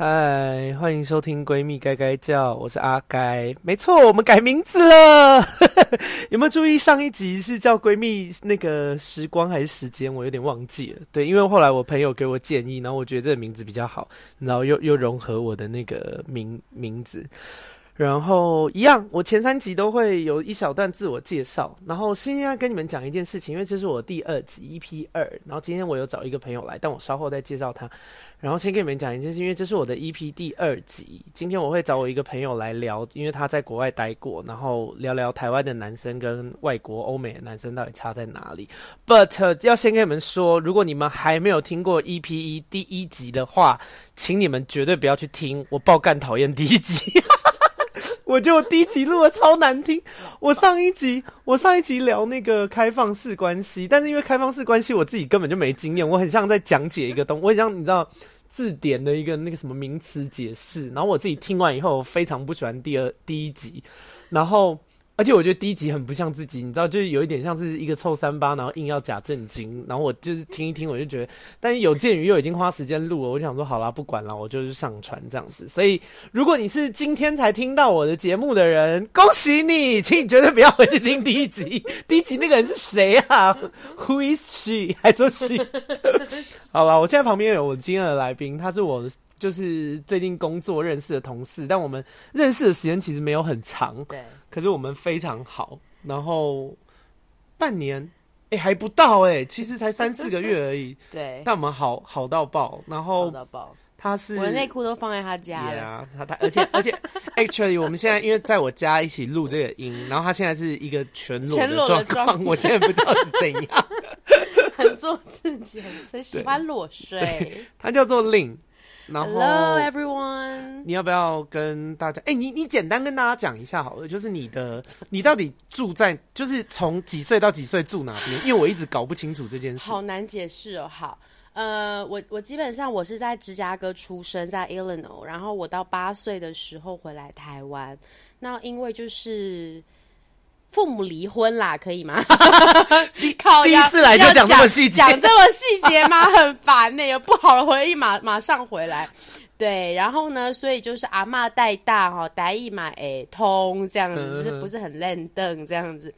嗨，欢迎收听《闺蜜该该叫》，我是阿该，没错，我们改名字了。有没有注意上一集是叫闺蜜那个时光还是时间？我有点忘记了。对，因为后来我朋友给我建议，然后我觉得这个名字比较好，然后又又融合我的那个名名字。然后一样，我前三集都会有一小段自我介绍。然后现在跟你们讲一件事情，因为这是我第二集 EP 二。然后今天我有找一个朋友来，但我稍后再介绍他。然后先跟你们讲一件事，因为这是我的 EP 第二集。今天我会找我一个朋友来聊，因为他在国外待过，然后聊聊台湾的男生跟外国欧美的男生到底差在哪里。But 要先跟你们说，如果你们还没有听过 EP 一第一集的话，请你们绝对不要去听，我爆干讨厌第一集。我就第一集录的超难听。我上一集，我上一集聊那个开放式关系，但是因为开放式关系，我自己根本就没经验，我很像在讲解一个东，我很像你知道字典的一个那个什么名词解释。然后我自己听完以后，非常不喜欢第二第一集，然后。而且我觉得第一集很不像自己，你知道，就是有一点像是一个臭三八，然后硬要假正经。然后我就是听一听，我就觉得，但是有鉴于又已经花时间录了，我想说，好啦，不管了，我就是上传这样子。所以，如果你是今天才听到我的节目的人，恭喜你，请你绝对不要回去听第一集。第一集那个人是谁啊？Who is she？还说 she？好了，我现在旁边有我今天的来宾，他是我就是最近工作认识的同事，但我们认识的时间其实没有很长。对。可是我们非常好，然后半年哎、欸、还不到哎、欸，其实才三四个月而已。对，但我们好好到爆，然后好到爆。他是我的内裤都放在他家了。对啊，他他而且而且，actually 我们现在因为在我家一起录这个音，然后他现在是一个全裸的状况，我现在不知道是怎样，很做自己，很喜欢裸睡。他叫做 Lin。然后 Hello everyone，你要不要跟大家？哎、欸，你你简单跟大家讲一下好了，就是你的你到底住在，就是从几岁到几岁住哪边？因为我一直搞不清楚这件事。好难解释哦。好，呃，我我基本上我是在芝加哥出生，在 Illinois，然后我到八岁的时候回来台湾。那因为就是。父母离婚啦，可以吗？第第一次来就讲这么细节，讲这么细节吗？很烦呢、欸，有不好的回忆马马上回来。对，然后呢，所以就是阿嬷带大哈，台语嘛会通这样子，就是不是很烂凳这样子。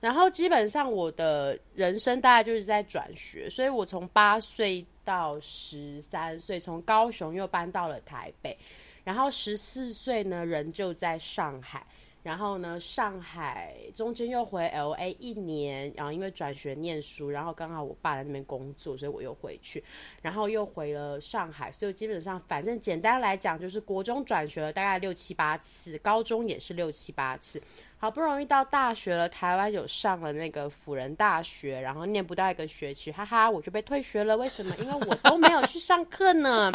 然后基本上我的人生大概就是在转学，所以我从八岁到十三岁，从高雄又搬到了台北，然后十四岁呢人就在上海。然后呢，上海中间又回 LA 一年，然后因为转学念书，然后刚好我爸在那边工作，所以我又回去，然后又回了上海，所以基本上反正简单来讲，就是国中转学了大概六七八次，高中也是六七八次。好不容易到大学了，台湾有上了那个辅仁大学，然后念不到一个学期，哈哈，我就被退学了。为什么？因为我都没有去上课呢。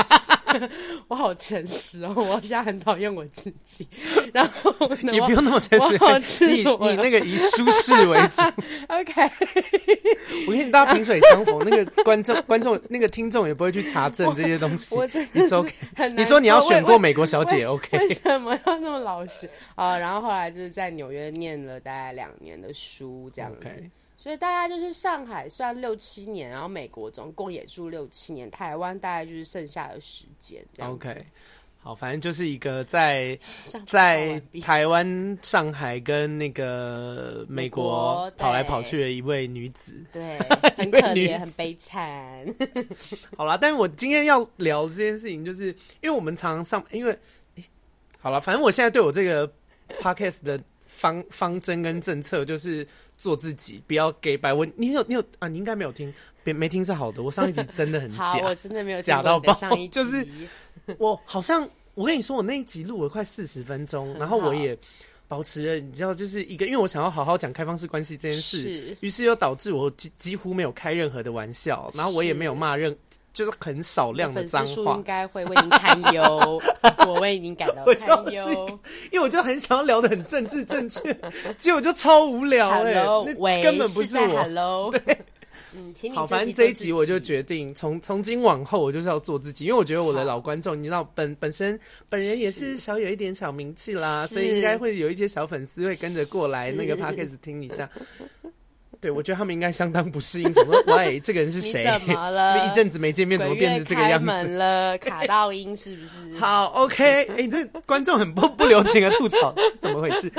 我好诚实哦，我现在很讨厌我自己。然后你不用那么诚实，你你那个以舒适为主。OK，我跟你大家萍水相逢，那个观众 观众那个听众也不会去查证这些东西。我真的 OK。你说你要选过美国小姐，OK？为什么要那么老实啊？然后后来就是在纽约。念了大概两年的书，这样子，Okay. 所以大概就是上海算六七年，然后美国总共也住六七年，台湾大概就是剩下的时间。OK，好，反正就是一个在在台湾、上海跟那个美国跑来跑去的一位女子，对，很可怜，很悲惨。好啦，但是我今天要聊这件事情，就是因为我们常常上，因为、欸、好了，反正我现在对我这个 Podcast 的。方方针跟政策就是做自己，不要给白文。你有你有啊？你应该没有听，别没听是好的。我上一集真的很假，我真的没有假到爆。就是我好像我跟你说，我那一集录了快四十分钟，然后我也保持了，你知道，就是一个，因为我想要好好讲开放式关系这件事，于是又导致我几几乎没有开任何的玩笑，然后我也没有骂任。就是很少量的脏话，应该会为您堪忧，我为您感到堪忧，因为我就很想要聊的很政治正确，结果就超无聊哎、欸，那根本不是我。对，嗯，请你好，反正这一集我就决定从从今往后我就是要做自己，因为我觉得我的老观众，你知道本本身本人也是小有一点小名气啦，所以应该会有一些小粉丝会跟着过来那个 podcast 听一下。对，我觉得他们应该相当不适应，什么？喂，这个人是谁？怎么了？一阵子没见面，怎么变成这个样子？开门了，卡到音是不是？好，OK。哎、欸，这观众很不不留情的吐槽，怎么回事？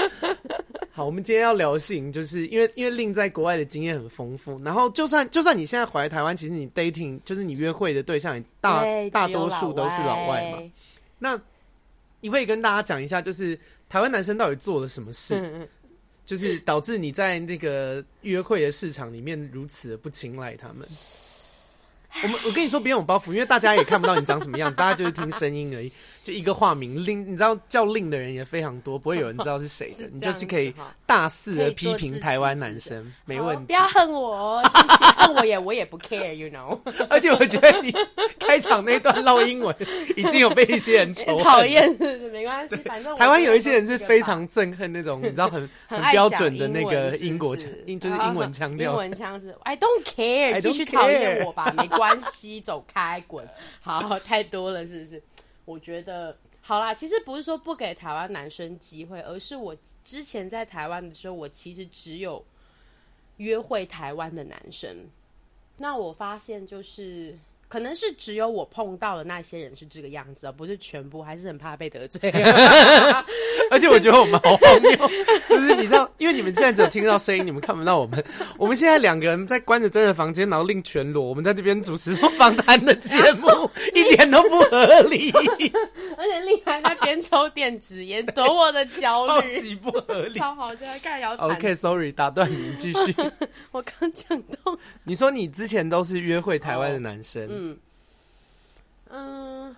好，我们今天要聊的事情，就是因为因为令在国外的经验很丰富，然后就算就算你现在回来台湾，其实你 dating 就是你约会的对象，大大多数都是老外嘛。那你可以跟大家讲一下，就是台湾男生到底做了什么事？嗯就是导致你在那个约会的市场里面如此的不青睐他们。我们我跟你说，别用包袱，因为大家也看不到你长什么样子，大家就是听声音而已。就一个化名令，你知道叫令的人也非常多，不会有人知道是谁的。你就是可以大肆的批评台湾男生，没问题。不要恨我，恨我也 我也不 care，you know。而且我觉得你开场那段烙英文 已经有被一些人仇讨厌，没关系，反正台湾有一些人是非常憎恨那种，你知道很很标准的那个英国腔，英就是英文腔调。英文腔是 I don't care，继续讨厌我吧，没关系，走开，滚。好，太多了，是不是？我觉得好啦，其实不是说不给台湾男生机会，而是我之前在台湾的时候，我其实只有约会台湾的男生。那我发现就是。可能是只有我碰到的那些人是这个样子，而不是全部，还是很怕被得罪。而且我觉得我们好荒谬，就是你知道，因为你们现在只有听到声音，你们看不到我们。我们现在两个人在关着灯的房间，然后另全裸，我们在这边主持访谈的节目，一点都不合理。而且另还在边抽电子烟，躲我的焦虑，超级不合理，超好笑。盖摇 OK，Sorry，打断你，继续。我刚讲到，你说你之前都是约会台湾的男生。Oh. 嗯，嗯，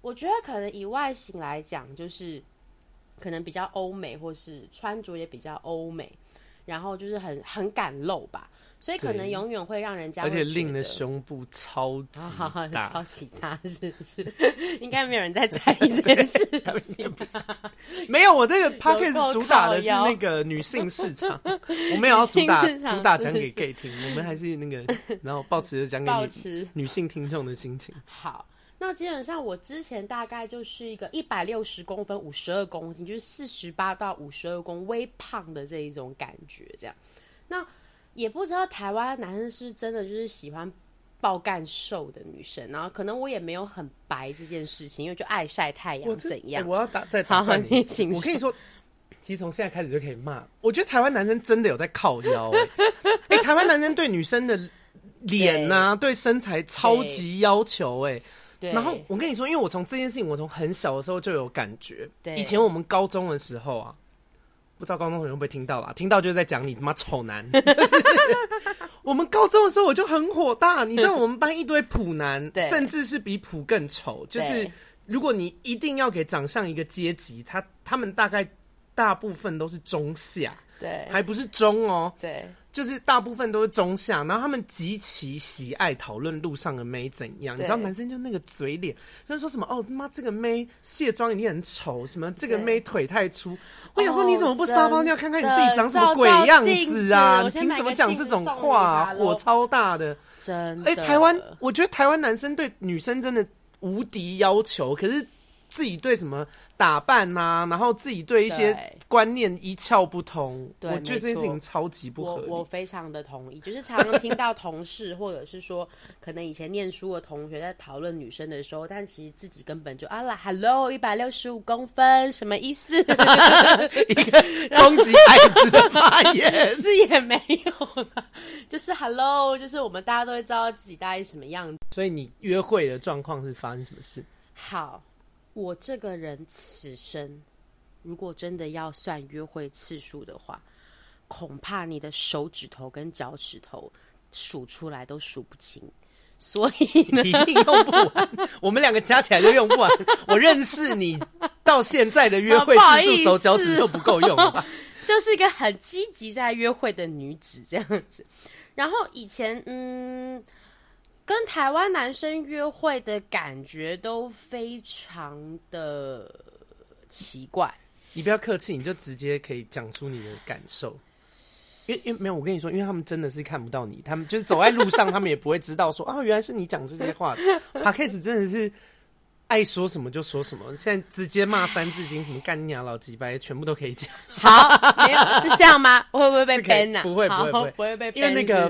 我觉得可能以外形来讲，就是可能比较欧美，或是穿着也比较欧美，然后就是很很敢露吧。所以可能永远会让人家，而且令的胸部超级 大，超级大，是不是？应该没有人在在意这件事情吧？没有，我这个 podcast 主打的是那个女性市场，我没有要主打主打讲给 gay 听，我们还是那个，然后保持着讲给女性听众的心情。好，那基本上我之前大概就是一个一百六十公分，五十二公斤，就是四十八到五十二公微胖的这一种感觉，这样。那也不知道台湾男生是不是真的就是喜欢爆干瘦的女生，然后可能我也没有很白这件事情，因为就爱晒太阳怎样？我要打再打断你，你我跟你说，其实从现在开始就可以骂。我觉得台湾男生真的有在靠腰、欸，哎、欸，台湾男生对女生的脸呐、啊，对身材超级要求、欸，哎。对。然后我跟你说，因为我从这件事情，我从很小的时候就有感觉。对。以前我们高中的时候啊。不知道高中同学会不会听到啦？听到就是在讲你他妈丑男。我们高中的时候我就很火大，你知道我们班一堆普男，甚至是比普更丑。就是如果你一定要给长相一个阶级，他他们大概大部分都是中下，对，还不是中哦，对。就是大部分都是中下，然后他们极其喜爱讨论路上的妹怎样。你知道男生就那个嘴脸，就是说什么哦他妈这个妹卸妆一定很丑，什么这个妹腿太粗。我想说你怎么不撒泡尿看看你自己长什么鬼样子啊？你凭什么讲这种话啊？火超大的，真的。哎，台湾，我觉得台湾男生对女生真的无敌要求，可是。自己对什么打扮呐、啊，然后自己对一些观念一窍不通，对，我觉得这件事情超级不合理。我我非常的同意，就是常常听到同事或者是说，可能以前念书的同学在讨论女生的时候，但其实自己根本就啊啦，Hello，一百六十五公分，什么意思？一个攻击孩子的发言 是也没有啦，就是 Hello，就是我们大家都会知道自己大概什么样子。所以你约会的状况是发生什么事？好。我这个人此生，如果真的要算约会次数的话，恐怕你的手指头跟脚趾头数出来都数不清。所以呢，一定用不完。我们两个加起来都用不完。我认识你到现在的约会次数，手脚趾都不够用吧？就是一个很积极在约会的女子这样子。然后以前，嗯。跟台湾男生约会的感觉都非常的奇怪。你不要客气，你就直接可以讲出你的感受。因为因为没有，我跟你说，因为他们真的是看不到你，他们就是走在路上，他们也不会知道说啊，原来是你讲这些话。Podcast 真的是爱说什么就说什么，现在直接骂三字经，什么干你娘老鸡掰，全部都可以讲。好，没有是这样吗？会不会被 ban 啊？不会，不会，不会，不会被 ban。因为那个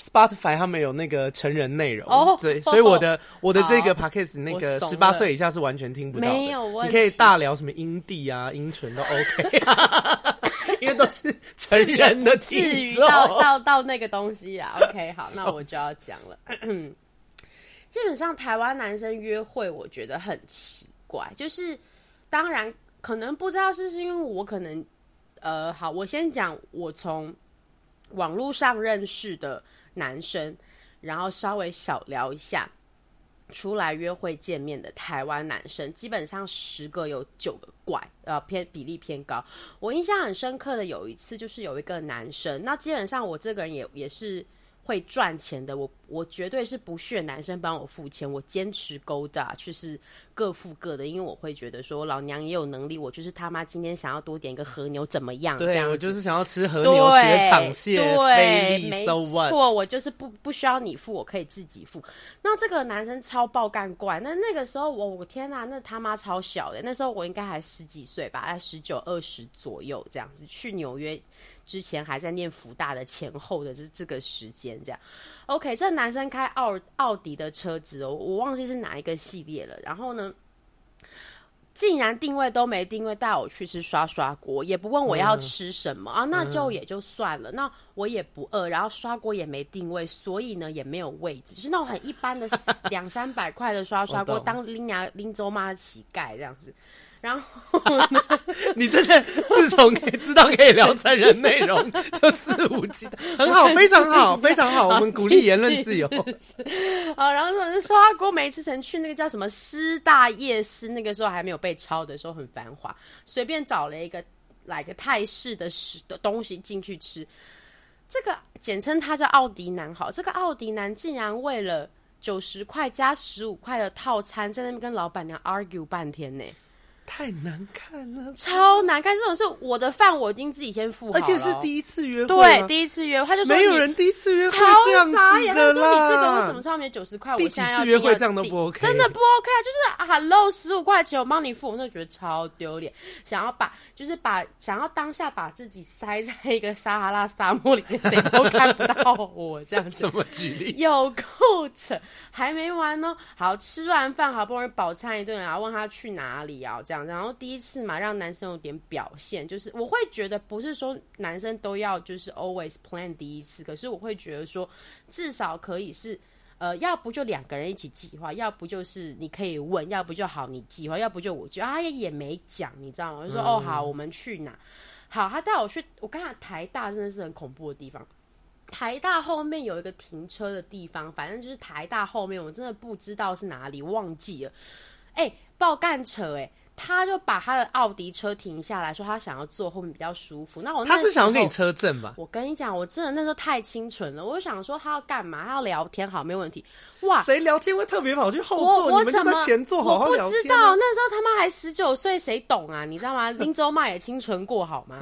Spotify 他们有那个成人内容，哦，对，所以我的 我的这个 Podcast 那个十八岁以下是完全听不到的。没有问题，你可以大聊什么阴蒂啊、阴唇都 OK 啊，因为都是成人的听。至于到到到那个东西啊，OK，好，那我就要讲了。基本上台湾男生约会，我觉得很奇怪。就是当然可能不知道是不是因为我可能呃，好，我先讲我从网络上认识的男生，然后稍微小聊一下出来约会见面的台湾男生，基本上十个有九个怪，呃，偏比例偏高。我印象很深刻的有一次，就是有一个男生，那基本上我这个人也也是。会赚钱的，我我绝对是不屑男生帮我付钱，我坚持勾搭，就是各付各的，因为我会觉得说老娘也有能力，我就是他妈今天想要多点一个和牛怎么样？对，这样我就是想要吃和牛血场蟹菲力，没错，我就是不不需要你付，我可以自己付。那这个男生超爆干怪，那那个时候我我天哪，那他妈超小的，那时候我应该还十几岁吧，在十九二十左右这样子去纽约。之前还在念福大的前后的，就是这个时间这样。OK，这男生开奥奥迪的车子哦，我忘记是哪一个系列了。然后呢，竟然定位都没定位，带我去吃刷刷锅，也不问我要吃什么、嗯、啊，那就也就算了。那我也不饿，然后刷锅也没定位，所以呢也没有位置，就是那种很一般的两三百块的刷刷锅，当拎牙拎周妈的乞丐这样子。然后 你真的自从可以知道可以聊成人内容，就肆无忌惮，很好，非常好，非常好。我们鼓励言论自由。好，然后说是刷锅没吃成，去那个叫什么师大夜市，那个时候还没有被抄的时候很繁华，随便找了一个来个泰式的食的东西进去吃。这个简称他叫奥迪男，好，这个奥迪男竟然为了九十块加十五块的套餐，在那边跟老板娘 argue 半天呢。太难看了，超难看！这种是我的饭，我已经自己先付好了，而且是第一次约会，对，第一次约会，他就说没有人第一次约会这样子的啦。他说你这个为什么上面九十块？我现在要约会这样都不 OK，真的不 OK 啊！就是啊，Hello，十五块钱我帮你付，我就觉得超丢脸。想要把，就是把，想要当下把自己塞在一个撒哈拉沙漠里面，谁都看不到我这样子。什么举例？有够扯！还没完呢。好，吃完饭好不容易饱餐一顿，然后问他去哪里啊？这样。然后第一次嘛，让男生有点表现，就是我会觉得不是说男生都要就是 always plan 第一次，可是我会觉得说至少可以是，呃，要不就两个人一起计划，要不就是你可以问，要不就好你计划，要不就我就啊也也没讲，你知道吗？就说、嗯、哦好，我们去哪？好，他带我去，我看他台大真的是很恐怖的地方，台大后面有一个停车的地方，反正就是台大后面，我真的不知道是哪里，忘记了，哎、欸，爆干扯哎、欸。他就把他的奥迪车停下来说，他想要坐后面比较舒服。那我那他是想要给你车震吧？我跟你讲，我真的那时候太清纯了。我就想说他要干嘛？他要聊天，好，没问题。哇，谁聊天会特别跑去后座？我我怎么前座好好聊天？我不知道，那时候他妈还十九岁，谁懂啊？你知道吗？林州妈也清纯过好吗？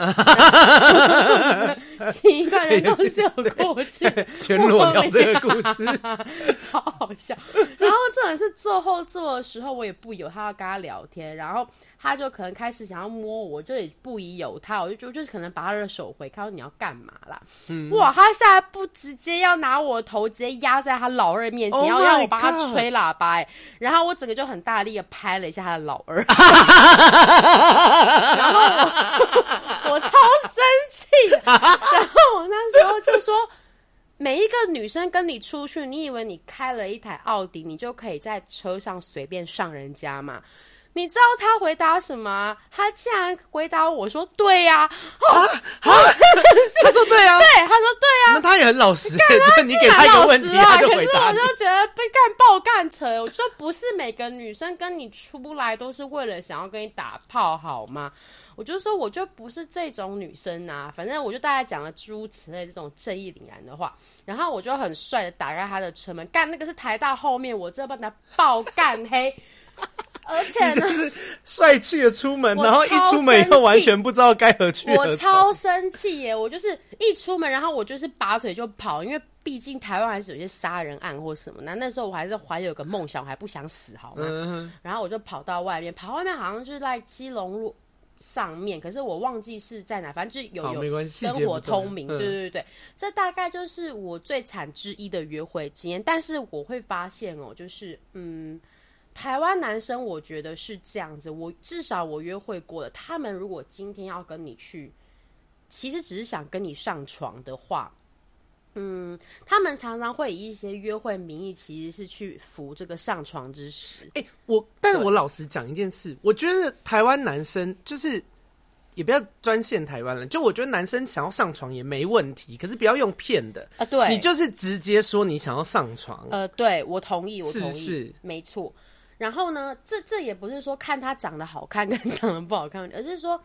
奇怪，人都是有过去，全裸聊这个故事，超好笑。然后这种是坐后座的时候，我也不由他要跟他聊天，然后。他就可能开始想要摸我，我就也不疑有他，我就就就是可能把他的手回开，说你要干嘛啦？嗯、哇，他现在不直接要拿我的头直接压在他老二面前，要、oh、让我帮他吹喇叭、欸，然后我整个就很大力的拍了一下他的老二，然后我 我超生气，然后我那时候就说，每一个女生跟你出去，你以为你开了一台奥迪，你就可以在车上随便上人家吗？你知道他回答什么？他竟然回答我说：“对呀、啊。哦”他说：“对呀、啊。”对，他说：“对呀、啊。”那他也很老实，就你给他一个问题，他就回答。可是我就觉得被干爆干扯。我说不是每个女生跟你出来都是为了想要跟你打炮，好吗？我就说我就不是这种女生啊。反正我就大概讲了诸如此类这种正义凛然的话，然后我就很帅的打开他的车门，干那个是台大后面，我这帮他爆干黑。而且呢，帅气的出门，然后一出门以后完全不知道该何去何从。我超生气耶！我就是一出门，然后我就是拔腿就跑，因为。毕竟台湾还是有些杀人案或什么。那那时候我还是怀有个梦想，我还不想死，好吗？嗯、然后我就跑到外面，跑外面好像就是在基隆路上面，可是我忘记是在哪，反正就有有灯火通明。对对对，这大概就是我最惨之一的约会经验。但是我会发现哦，就是嗯。台湾男生，我觉得是这样子。我至少我约会过的，他们如果今天要跟你去，其实只是想跟你上床的话，嗯，他们常常会以一些约会名义，其实是去服这个上床之实。哎、欸，我，但是我老实讲一件事，我觉得台湾男生就是也不要专线台湾人，就我觉得男生想要上床也没问题，可是不要用骗的啊。对，你就是直接说你想要上床。呃，对，我同意，我同意，是是没错。然后呢，这这也不是说看他长得好看跟 长得不好看，而是说，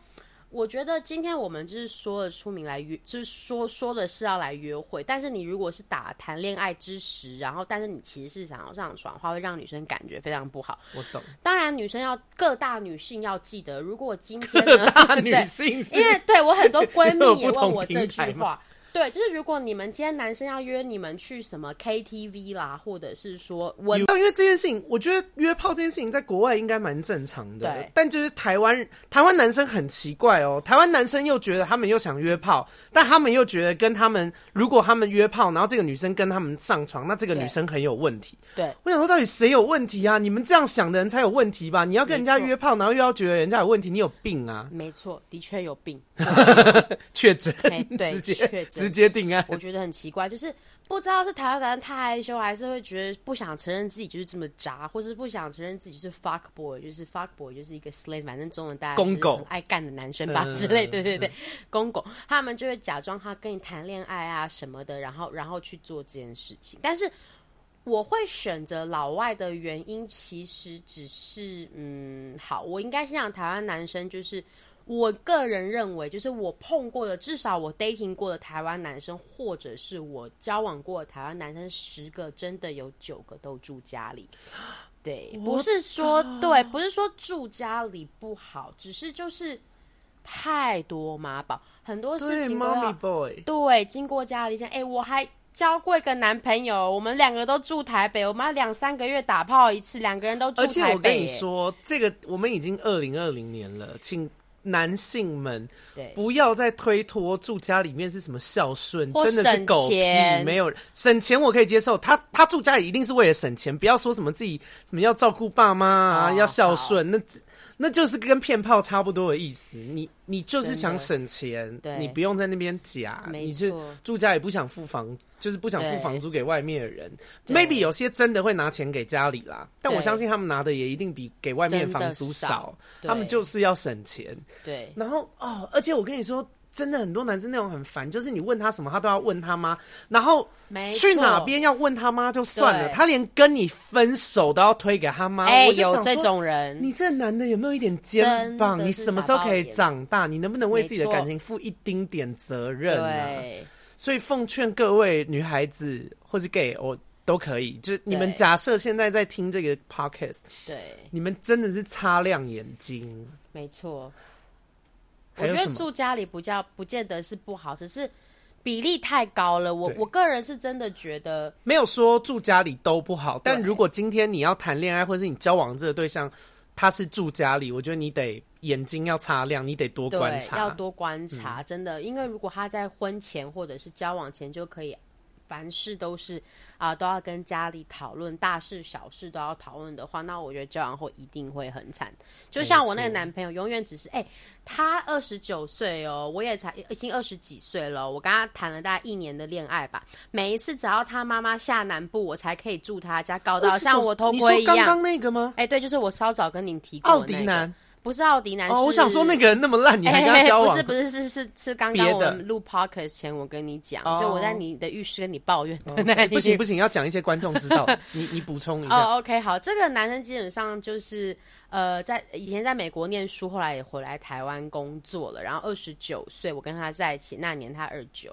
我觉得今天我们就是说了出名来约，就是说说的是要来约会。但是你如果是打谈恋爱之时，然后但是你其实是想要上床的话，会让女生感觉非常不好。我懂。当然，女生要各大女性要记得，如果今天呢，各大女性对，因为对我很多 闺蜜也问我这句话。对，就是如果你们今天男生要约你们去什么 KTV 啦，或者是说我，因为这件事情，我觉得约炮这件事情在国外应该蛮正常的。对，但就是台湾台湾男生很奇怪哦，台湾男生又觉得他们又想约炮，但他们又觉得跟他们如果他们约炮，然后这个女生跟他们上床，那这个女生很有问题。对，我想说到底谁有问题啊？你们这样想的人才有问题吧？你要跟人家约炮，然后又要觉得人家有问题，你有病啊？没错，的确有病，确诊，对，确诊。直接定案，我觉得很奇怪，就是不知道是台湾男人太害羞，还是会觉得不想承认自己就是这么渣，或是不想承认自己是 fuck boy，就是 fuck boy 就是一个 slang，反正中文大家公狗爱干的男生吧之类，对对对，公狗，他们就会假装他跟你谈恋爱啊什么的，然后然后去做这件事情。但是我会选择老外的原因，其实只是嗯，好，我应该是讲台湾男生就是。我个人认为，就是我碰过的，至少我 dating 过的台湾男生，或者是我交往过的台湾男生，十个真的有九个都住家里。对，不是说对，不是说住家里不好，只是就是太多妈宝，很多事情都要对，boy 对，经过家里讲，哎，我还交过一个男朋友，我们两个都住台北，我们要两三个月打炮一次，两个人都住台北。而且我跟你说，这个我们已经二零二零年了，请。男性们，不要再推脱住家里面是什么孝顺，真的是狗屁，没有省钱我可以接受。他他住家里一定是为了省钱，不要说什么自己什么要照顾爸妈啊，哦、要孝顺那。那就是跟骗炮差不多的意思，你你就是想省钱，你不用在那边假，你是住家也不想付房，就是不想付房租给外面的人。Maybe 有些真的会拿钱给家里啦，但我相信他们拿的也一定比给外面房租少，他们就是要省钱。对，然后哦，而且我跟你说。真的很多男生那种很烦，就是你问他什么，他都要问他妈，然后去哪边要问他妈就算了，他连跟你分手都要推给他妈。哎、欸，有这种人，你这男的有没有一点肩膀？你什么时候可以长大？你能不能为自己的感情负一丁点责任啊？对，所以奉劝各位女孩子或是 gay，我都可以，就你们假设现在在听这个 podcast，对，你们真的是擦亮眼睛，没错。我觉得住家里不叫不见得是不好，只是比例太高了。我我个人是真的觉得没有说住家里都不好，但如果今天你要谈恋爱，或是你交往这个对象他是住家里，我觉得你得眼睛要擦亮，你得多观察，要多观察，嗯、真的，因为如果他在婚前或者是交往前就可以。凡事都是啊、呃，都要跟家里讨论，大事小事都要讨论的话，那我觉得交往后一定会很惨。就像我那个男朋友，永远只是哎、欸，他二十九岁哦，我也才已经二十几岁了，我跟他谈了大概一年的恋爱吧。每一次只要他妈妈下南部，我才可以住他家，搞得好像我偷窥一样。你说刚刚那个吗？哎、欸，对，就是我稍早跟您提过的、那个、奥迪男。不是奥迪男我想说那个人那么烂，你还跟他交往？欸、不是不是是是是刚刚我们录 podcast 前我跟你讲，哦，就我在你的浴室跟你抱怨的那、哦、不行不行，要讲一些观众知道，你你补充一下。哦，OK，好，这个男生基本上就是呃，在以前在美国念书，后来也回来台湾工作了，然后二十九岁，我跟他在一起那年他二九，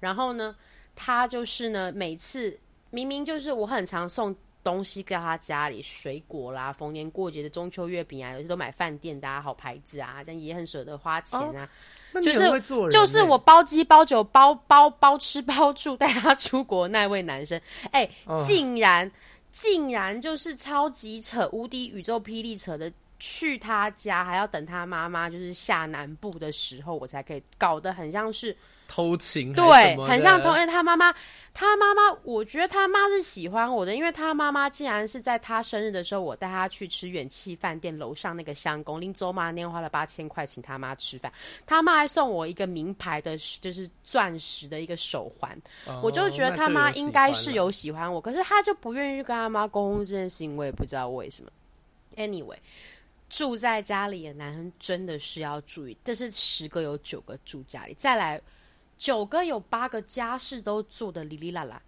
然后呢，他就是呢，每次明明就是我很常送。东西到他家里，水果啦，逢年过节的中秋月饼啊，有些都买饭店的啊，好牌子啊，这样也很舍得花钱啊。哦、就是就是我包机包酒包包包吃包住带他出国那位男生，哎、欸哦，竟然竟然就是超级扯，无敌宇宙霹雳扯的。去他家还要等他妈妈，就是下南部的时候，我才可以搞得很像是偷情，对，很像偷。因为他妈妈，他妈妈，我觉得他妈是喜欢我的，因为他妈妈竟然是在他生日的时候，我带他去吃远气饭店楼上那个香宫，拎走妈那天花了八千块请他妈吃饭，他妈还送我一个名牌的，就是钻石的一个手环，哦，我就觉得他妈应该是有喜欢我，可是他就不愿意跟他妈沟通这件事情，我也不知道为什么。Anyway。住在家里的男生真的是要注意，这是十个有九个住家里，再来九个有八个家事都做的哩哩啦啦。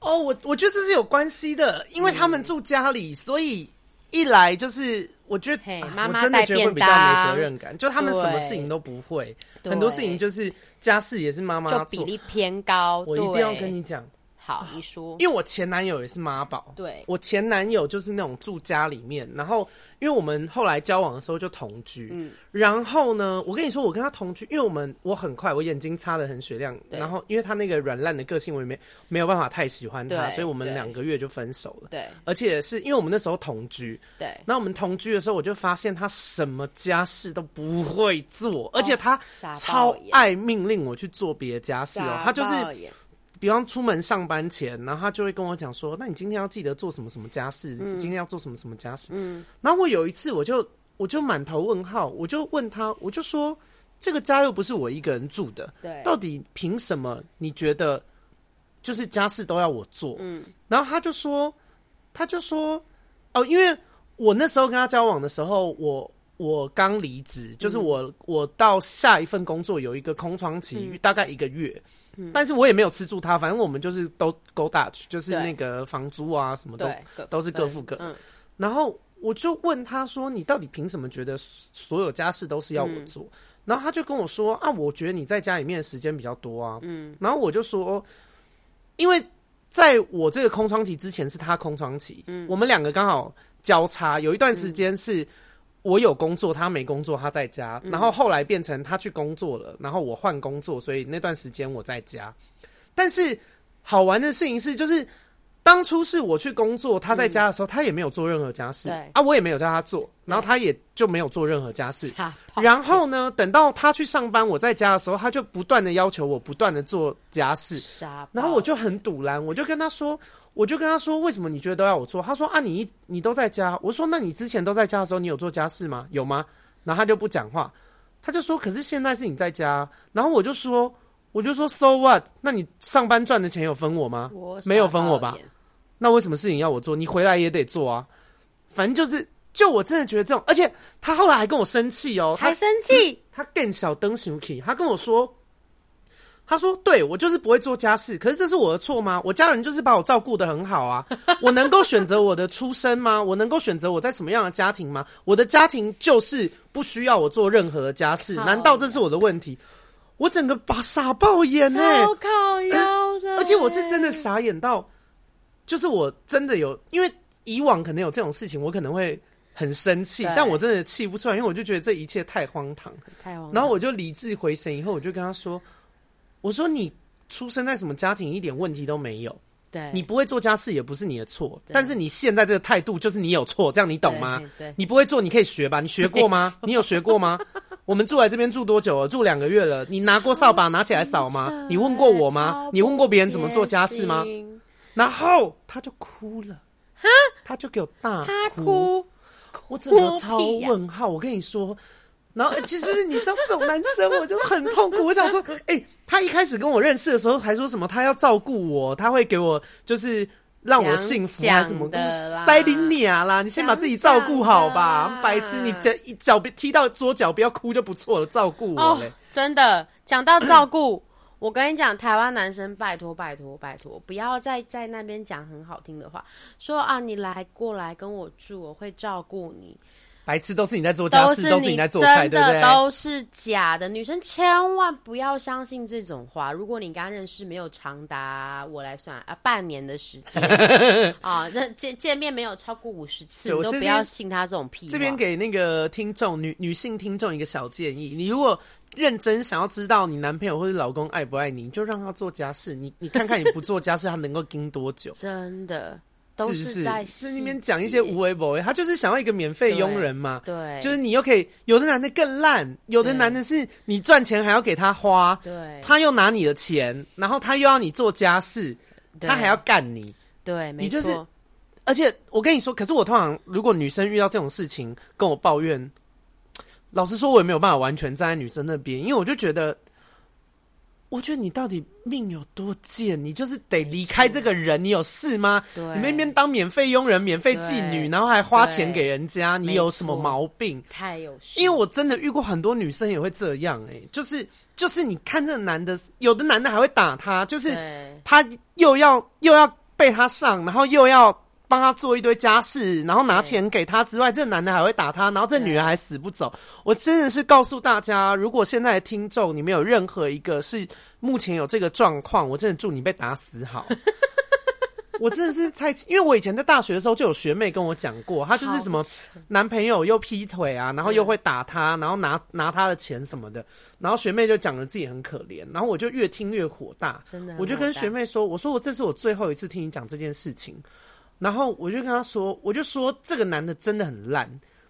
哦，我我觉得这是有关系的，因为他们住家里，嗯、所以一来就是我觉得妈妈真的觉得会比较没责任感，就他们什么事情都不会，很多事情就是家事也是妈妈做，就比例偏高。我一定要跟你讲。好，你说，因为我前男友也是妈宝，对，我前男友就是那种住家里面，然后因为我们后来交往的时候就同居，嗯，然后呢，我跟你说，我跟他同居，因为我们我很快，我眼睛擦的很雪亮，然后因为他那个软烂的个性，我也没没有办法太喜欢他，所以我们两个月就分手了，对，而且是因为我们那时候同居，对，那我们同居的时候，我就发现他什么家事都不会做，而且他超爱命令我去做别的家事哦，他就是。比方出门上班前，然后他就会跟我讲说：“那你今天要记得做什么什么家事？嗯、今天要做什么什么家事？”嗯，然后我有一次，我就我就满头问号，我就问他，我就说：“这个家又不是我一个人住的，对，到底凭什么你觉得就是家事都要我做？”嗯，然后他就说，他就说：“哦，因为我那时候跟他交往的时候，我我刚离职，就是我、嗯、我到下一份工作有一个空窗期，嗯、大概一个月。”但是我也没有吃住他，反正我们就是都 go Dutch，就是那个房租啊什么都都是各付各。嗯，然后我就问他说：“你到底凭什么觉得所有家事都是要我做？”嗯，然后他就跟我说：“啊，我觉得你在家里面的时间比较多啊。”嗯，然后我就说：“因为在我这个空窗期之前是他空窗期，嗯，我们两个刚好交叉，有一段时间是。”我有工作，他没工作，他在家。然后后来变成他去工作了，然后我换工作，所以那段时间我在家。但是好玩的事情是，就是当初是我去工作，他在家的时候，他也没有做任何家事，啊，我也没有叫他做，然后他也就没有做任何家事。然后呢，等到他去上班，我在家的时候，他就不断的要求我不断的做家事，然后我就很堵拦，我就跟他说。我就跟他说：“为什么你觉得都要我做？”他说：“啊，你你都在家。”我说：“那你之前都在家的时候，你有做家事吗？有吗？”然后他就不讲话，他就说：“可是现在是你在家。”然后我就说：“我就说，so what？那你上班赚的钱有分我吗？我没有分我吧？那为什么事情要我做？你回来也得做啊。反正就是，就我真的觉得这种，而且他后来还跟我生气哦，还生气，他更小灯生气，他跟我说。他说：“对，我就是不会做家事，可是这是我的错吗？我家人就是把我照顾的很好啊。我能够选择我的出身吗？我能够选择我在什么样的家庭吗？我的家庭就是不需要我做任何的家事，难道这是我的问题？我整个把傻爆眼呢、欸，超靠腰的、欸，而且我是真的傻眼到，就是我真的有，因为以往可能有这种事情，我可能会很生气，但我真的气不出来，因为我就觉得这一切太荒唐，太荒唐。然后我就理智回神以后，我就跟他说。”我说你出生在什么家庭一点问题都没有，对，你不会做家事也不是你的错，但是你现在这个态度就是你有错，这样你懂吗？对，对，你不会做你可以学吧？你学过吗？你有学过吗？我们住在这边住多久了？住两个月了，你拿过扫把拿起来扫吗？你问过我吗？你问过别人怎么做家事吗？然后他就哭了，哈，他就给我大哭，哭我整个超问号，我跟你说。然后其实你知道这种男生，我就很痛苦。我想说，哎、欸，他一开始跟我认识的时候还说什么，他要照顾我，他会给我就是让我幸福啊什么的。塞林尼亚啦，你先把自己照顾好吧，白痴！你脚一脚别踢到桌脚，不要哭就不错了。照顾我嘞、哦，真的讲到照顾，我跟你讲，台湾男生拜托拜托拜托，不要再在那边讲很好听的话，说啊，你来过来跟我住，我会照顾你。白痴都是你在做家事，都是，你在做菜，对不对？都是假的。女生千万不要相信这种话。如果你刚认识没有长达我来算啊半年的时间 啊，这见见面没有超过五十次，你都不要信他这种屁话。这边给那个听众女女性听众一个小建议：你如果认真想要知道你男朋友或者老公爱不爱你，你就让他做家事。你你看看你不做家事，他能够盯多久？真的。都是在是那边讲一些无为不为，他就是想要一个免费佣人嘛。对，就是你又可以，有的男的更烂，有的男的是你赚钱还要给他花，对，他又拿你的钱，然后他又要你做家事，他还要干你，对，没错。你就是，而且我跟你说，可是我通常如果女生遇到这种事情跟我抱怨，老实说，我也没有办法完全站在女生那边，因为我就觉得。我觉得你到底命有多贱？你就是得离开这个人，你有事吗？对，你那边当免费佣人、免费妓女，然后还花钱给人家，你有什么毛病？太有事！因为我真的遇过很多女生也会这样、欸，哎，就是就是你看这个男的，有的男的还会打他，就是他又要又要被他上，然后又要。帮他做一堆家事，然后拿钱给他之外，这男的还会打他，然后这女人还死不走。我真的是告诉大家，如果现在的听众你们有任何一个是目前有这个状况，我真的祝你被打死好。我真的是太，因为我以前在大学的时候就有学妹跟我讲过，她就是什么男朋友又劈腿啊，然后又会打她，然后拿拿她的钱什么的，然后学妹就讲了自己很可怜，然后我就越听越火大，真的，我就跟学妹说，我说我这是我最后一次听你讲这件事情。然后我就跟他说，我就说这个男的真的很烂，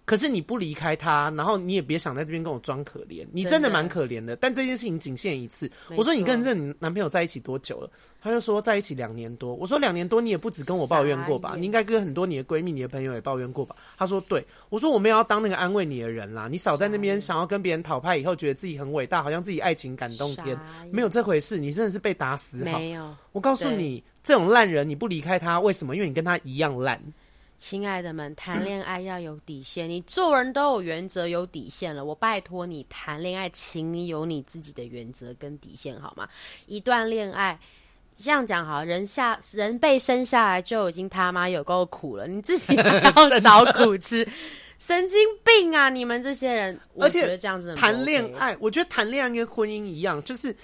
可是你不离开他，然后你也别想在这边跟我装可怜，你真的蛮可怜的。但这件事情仅限一次。我说你跟这你男朋友在一起多久了？他就说在一起两年多。我说两年多你也不止跟我抱怨过吧？你应该跟很多你的闺蜜、你的朋友也抱怨过吧？他说对。我说我没有要当那个安慰你的人啦，你少在那边想要跟别人讨拍，以后觉得自己很伟大，好像自己爱情感动天，没有这回事。你真的是被打死好。没有。我告诉你。这种烂人，你不离开他，为什么？因为你跟他一样烂。亲爱的们，谈恋爱要有底线，你做人都有原则、有底线了。我拜托你谈恋爱，请你有你自己的原则跟底线，好吗？一段恋爱，这样讲好，人下 人被生下来就已经他妈有够苦了，你自己还要找苦吃，神经病啊！你们这些人，我觉得这样子谈恋爱，我觉得谈恋爱跟婚姻一样，就是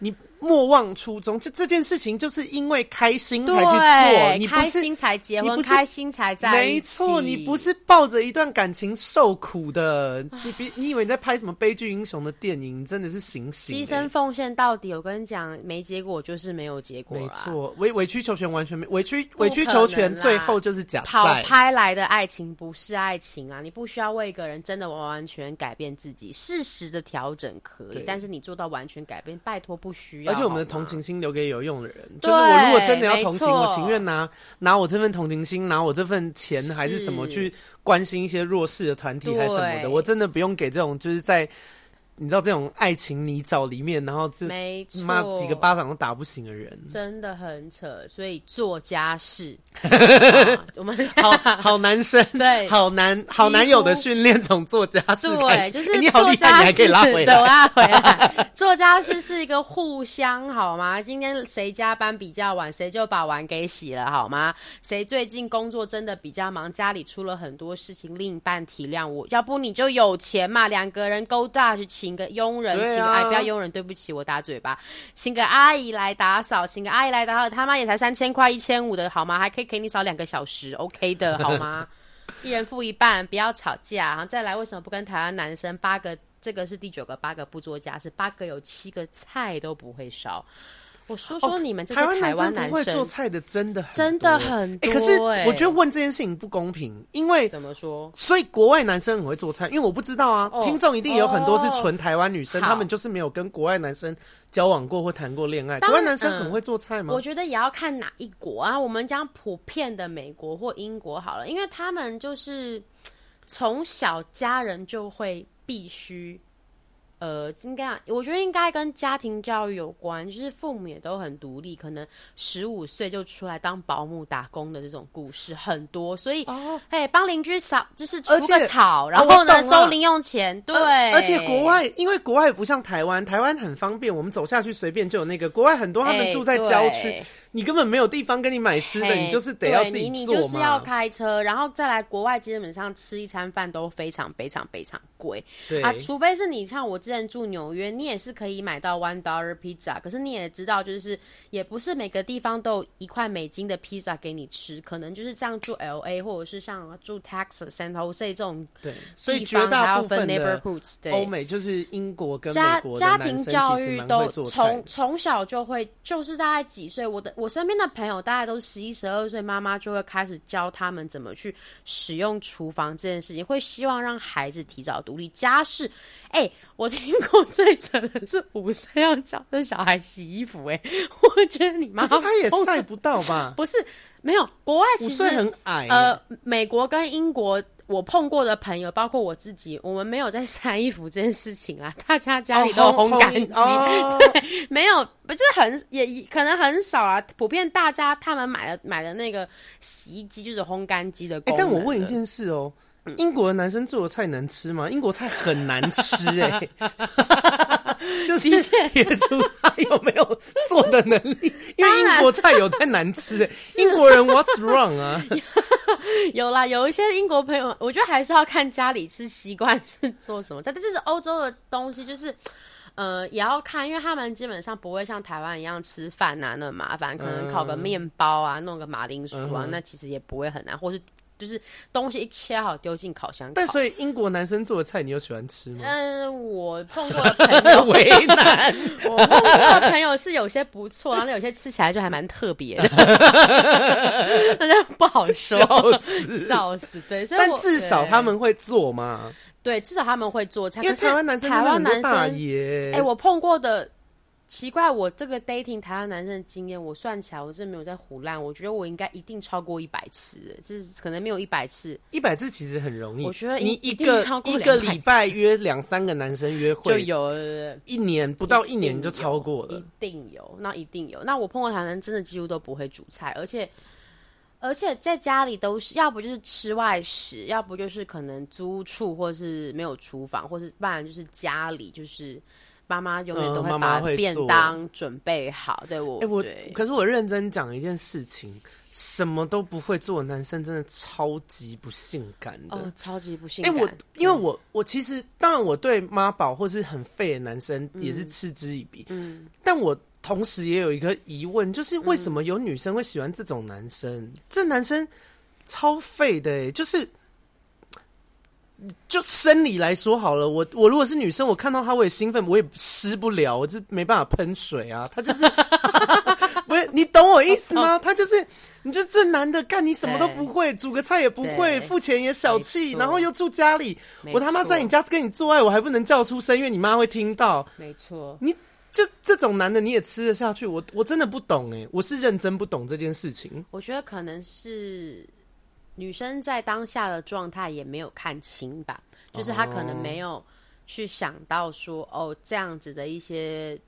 你。莫忘初衷，就这件事情就是因为开心才去做，你开心才结婚，开心才在一起。没错，你不是抱着一段感情受苦的。你别，你以为你在拍什么悲剧英雄的电影？你真的是醒醒、欸。牺牲奉献到底，我跟你讲，没结果就是没有结果。没错，委委曲求全完全没委曲委曲求全，最后就是假赛。讨拍来的爱情不是爱情啊！你不需要为一个人真的完完全改变自己，适时的调整可以，但是你做到完全改变，拜托不需要。而且我们的同情心留给有用的人，就是我如果真的要同情，我情愿拿拿我这份同情心，拿我这份钱还是什么去关心一些弱势的团体还是什么的，我真的不用给这种就是在。你知道这种爱情泥沼里面，然后这妈几个巴掌都打不醒的人，真的很扯。所以做家事，我们好好男生，对，好男好男友的训练从做家事开始。对，就是你好厉害，你还可以拉回来，对，拉回来。做家事是一个互相，好吗？今天谁加班比较晚，谁就把碗给洗了，好吗？谁最近工作真的比较忙，家里出了很多事情，另一半体谅我，要不你就有钱嘛，两个人勾搭去。请个佣人，请哎，不要佣人，对不起，我打嘴巴。请个阿姨来打扫，请个阿姨来打扫，他妈也才三千块、一千五的好吗？还可以给你少两个小时，OK 的好吗？一人付一半，不要吵架。然后再来，为什么不跟台湾男生八个？这个是第九个，八个不做家是，八个有七个菜都不会烧。我说说你们这些台湾男生，不会做菜的真的很真的很多、欸。可是我觉得问这件事情不公平，因为怎么说？所以国外男生很会做菜，因为我不知道啊。哦、听众一定有很多是纯台湾女生、哦，他们就是没有跟国外男生交往过或谈过恋爱。国外男生很会做菜吗？我觉得也要看哪一国啊。我们讲普遍的美国或英国好了，因为他们就是从小家人就会必须。呃，应该我觉得应该跟家庭教育有关，就是父母也都很独立，可能十五岁就出来当保姆打工的这种故事很多，所以哦，嘿，帮邻居扫就是除个草，然后呢收零用钱，对、呃，而且国外因为国外不像台湾，台湾很方便，我们走下去随便就有那个，国外很多他们住在郊区。你根本没有地方跟你买吃的你就是得要自己做嘛。你你就是要开车，然后再来国外，基本上吃一餐饭都非常非常非常贵。对啊，除非是你像我之前住纽约，你也是可以买到 one dollar pizza，可是你也知道，就是也不是每个地方都有一块美金的披萨给你吃，可能就是像住 L A 或者是像住 Texas San Jose 这种对，所以绝大部分的欧美就是英国跟家家庭教育都从从小就会，就是大概几岁我的。我身边的朋友大概都是十一、十二岁，妈妈就会开始教他们怎么去使用厨房这件事情，会希望让孩子提早独立家事。哎、欸，我听过最扯的是五岁要教这小孩洗衣服、欸。哎，我觉得你妈，可是他也晒不到吧？不是，没有，国外其实五很矮。呃，美国跟英国。我碰过的朋友，包括我自己，我们没有在晒衣服这件事情啊。大家家里都有烘干机，哦、对，没有，不就是很也可能很少啊。普遍大家他们买的买的那个洗衣机就是烘干机的功能的。哎、欸，但我问一件事哦，英国的男生做的菜能吃吗？英国菜很难吃哎、欸，就是撇除他有没有做的能力，因为英国菜有在难吃。英国人 What's wrong 啊？有啦，有一些英国朋友，我觉得还是要看家里吃习惯是做什么菜。但这是欧洲的东西，就是呃，也要看，因为他们基本上不会像台湾一样吃饭啊那么麻烦，可能烤个面包啊，弄个马铃薯啊，嗯、那其实也不会很难，或是。就是东西一切好丢进烤箱烤，但所以英国男生做的菜你有喜欢吃吗？嗯，我碰过的朋友 为难，我碰过的朋友是有些不错，然后有些吃起来就还蛮特别的，大家不好说，笑死，笑死，对，所以但至少他们会做嘛，对，至少他们会做菜，因为台湾男生台湾男生哎、欸，我碰过的。奇怪，我这个 dating 台湾男生的经验，我算起来我是没有在胡烂。我觉得我应该一定超过一百次，就是可能没有一百次。一百次其实很容易。我觉得你一个一个礼拜约两三个男生约会，就有了一年不到一年就超过了。一定有，那一定有。那我碰过台湾真的几乎都不会煮菜，而且而且在家里都是要不就是吃外食，要不就是可能租处或是没有厨房，或是不然就是家里就是。妈妈永远都会把便当准备好，嗯、对我。哎、欸，我可是我认真讲一件事情，什么都不会做的男生真的超级不性感的，哦、超级不性感。哎、欸，我因为我我其实当然我对妈宝或是很废的男生也是嗤之以鼻，嗯，但我同时也有一个疑问，就是为什么有女生会喜欢这种男生？嗯、这男生超废的、就是。就生理来说好了，我我如果是女生，我看到他我也兴奋，我也湿不了，我就没办法喷水啊。他就是 不是你懂我意思吗？他就是，你就这男的干你什么都不会，煮个菜也不会，付钱也小气，然后又住家里，我他妈在你家跟你做爱，我还不能叫出声，因为你妈会听到。没错，你就这种男的你也吃得下去？我我真的不懂哎，我是认真不懂这件事情。我觉得可能是。女生在当下的状态也没有看清吧，就是她可能没有去想到说，哦，哦，这样子的一些